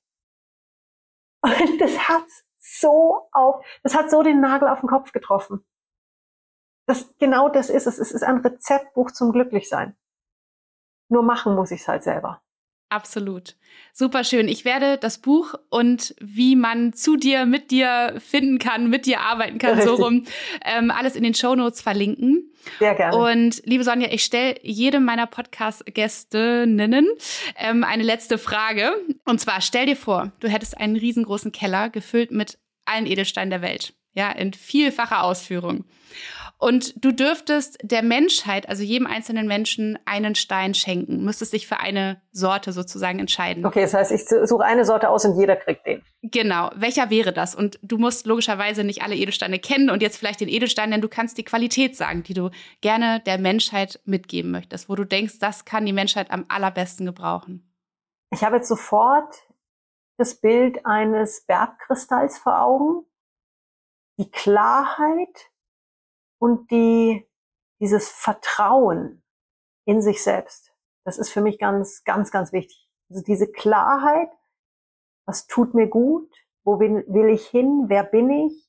Und das hat so auf, das hat so den Nagel auf den Kopf getroffen. Das, genau das ist es. Es ist ein Rezeptbuch zum Glücklichsein. Nur machen muss ich es halt selber. Absolut. Super schön. Ich werde das Buch und wie man zu dir, mit dir finden kann, mit dir arbeiten kann, Richtig. so rum, ähm, alles in den Show Notes verlinken. Sehr gerne. Und liebe Sonja, ich stelle jedem meiner Podcast-Gästinnen ähm, eine letzte Frage. Und zwar, stell dir vor, du hättest einen riesengroßen Keller gefüllt mit allen Edelsteinen der Welt. Ja, in vielfacher Ausführung. Und du dürftest der Menschheit, also jedem einzelnen Menschen, einen Stein schenken, müsstest dich für eine Sorte sozusagen entscheiden. Okay, das heißt, ich suche eine Sorte aus und jeder kriegt den. Genau. Welcher wäre das? Und du musst logischerweise nicht alle Edelsteine kennen und jetzt vielleicht den Edelstein, denn du kannst die Qualität sagen, die du gerne der Menschheit mitgeben möchtest, wo du denkst, das kann die Menschheit am allerbesten gebrauchen. Ich habe jetzt sofort das Bild eines Bergkristalls vor Augen. Die Klarheit, und die, dieses Vertrauen in sich selbst. Das ist für mich ganz, ganz, ganz wichtig. Also diese Klarheit, was tut mir gut, wo will, ich hin, wer bin ich?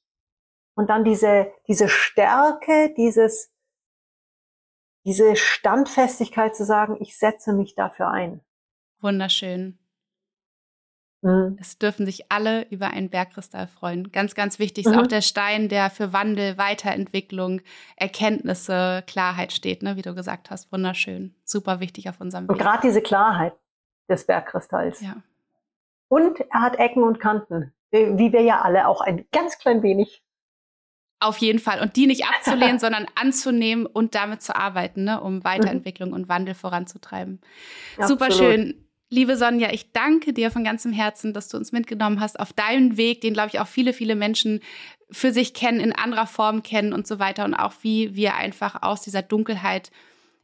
Und dann diese, diese Stärke, dieses, diese Standfestigkeit zu sagen, ich setze mich dafür ein. Wunderschön. Mhm. Es dürfen sich alle über einen Bergkristall freuen. Ganz, ganz wichtig ist mhm. auch der Stein, der für Wandel, Weiterentwicklung, Erkenntnisse, Klarheit steht, ne? wie du gesagt hast. Wunderschön. Super wichtig auf unserem Weg. Und gerade diese Klarheit des Bergkristalls. Ja. Und er hat Ecken und Kanten, wie wir ja alle auch ein ganz klein wenig. Auf jeden Fall. Und die nicht abzulehnen, sondern anzunehmen und damit zu arbeiten, ne? um Weiterentwicklung mhm. und Wandel voranzutreiben. Super schön. Liebe Sonja, ich danke dir von ganzem Herzen, dass du uns mitgenommen hast auf deinen Weg, den, glaube ich, auch viele, viele Menschen für sich kennen, in anderer Form kennen und so weiter. Und auch wie wir einfach aus dieser Dunkelheit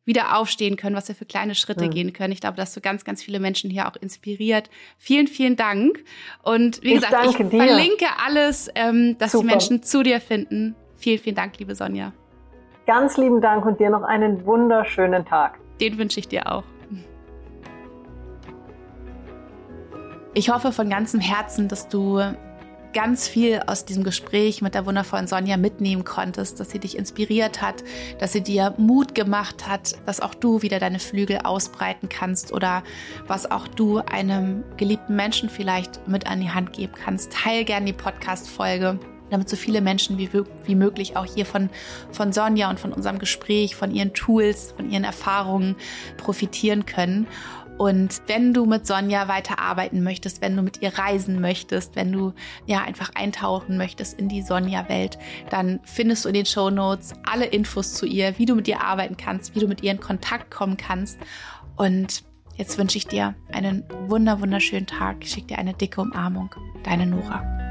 wieder aufstehen können, was wir für kleine Schritte ja. gehen können. Ich glaube, dass du ganz, ganz viele Menschen hier auch inspiriert. Vielen, vielen Dank. Und wie ich gesagt, ich dir. verlinke alles, ähm, dass Super. die Menschen zu dir finden. Vielen, vielen Dank, liebe Sonja. Ganz lieben Dank und dir noch einen wunderschönen Tag. Den wünsche ich dir auch. Ich hoffe von ganzem Herzen, dass du ganz viel aus diesem Gespräch mit der wundervollen Sonja mitnehmen konntest, dass sie dich inspiriert hat, dass sie dir Mut gemacht hat, dass auch du wieder deine Flügel ausbreiten kannst oder was auch du einem geliebten Menschen vielleicht mit an die Hand geben kannst. Teil gerne die Podcast-Folge damit so viele Menschen wie, wie möglich auch hier von, von Sonja und von unserem Gespräch, von ihren Tools, von ihren Erfahrungen profitieren können. Und wenn du mit Sonja weiterarbeiten möchtest, wenn du mit ihr reisen möchtest, wenn du ja einfach eintauchen möchtest in die Sonja-Welt, dann findest du in den Show Notes alle Infos zu ihr, wie du mit ihr arbeiten kannst, wie du mit ihr in Kontakt kommen kannst. Und jetzt wünsche ich dir einen wunder wunderschönen Tag. Ich schicke dir eine dicke Umarmung. Deine Nora.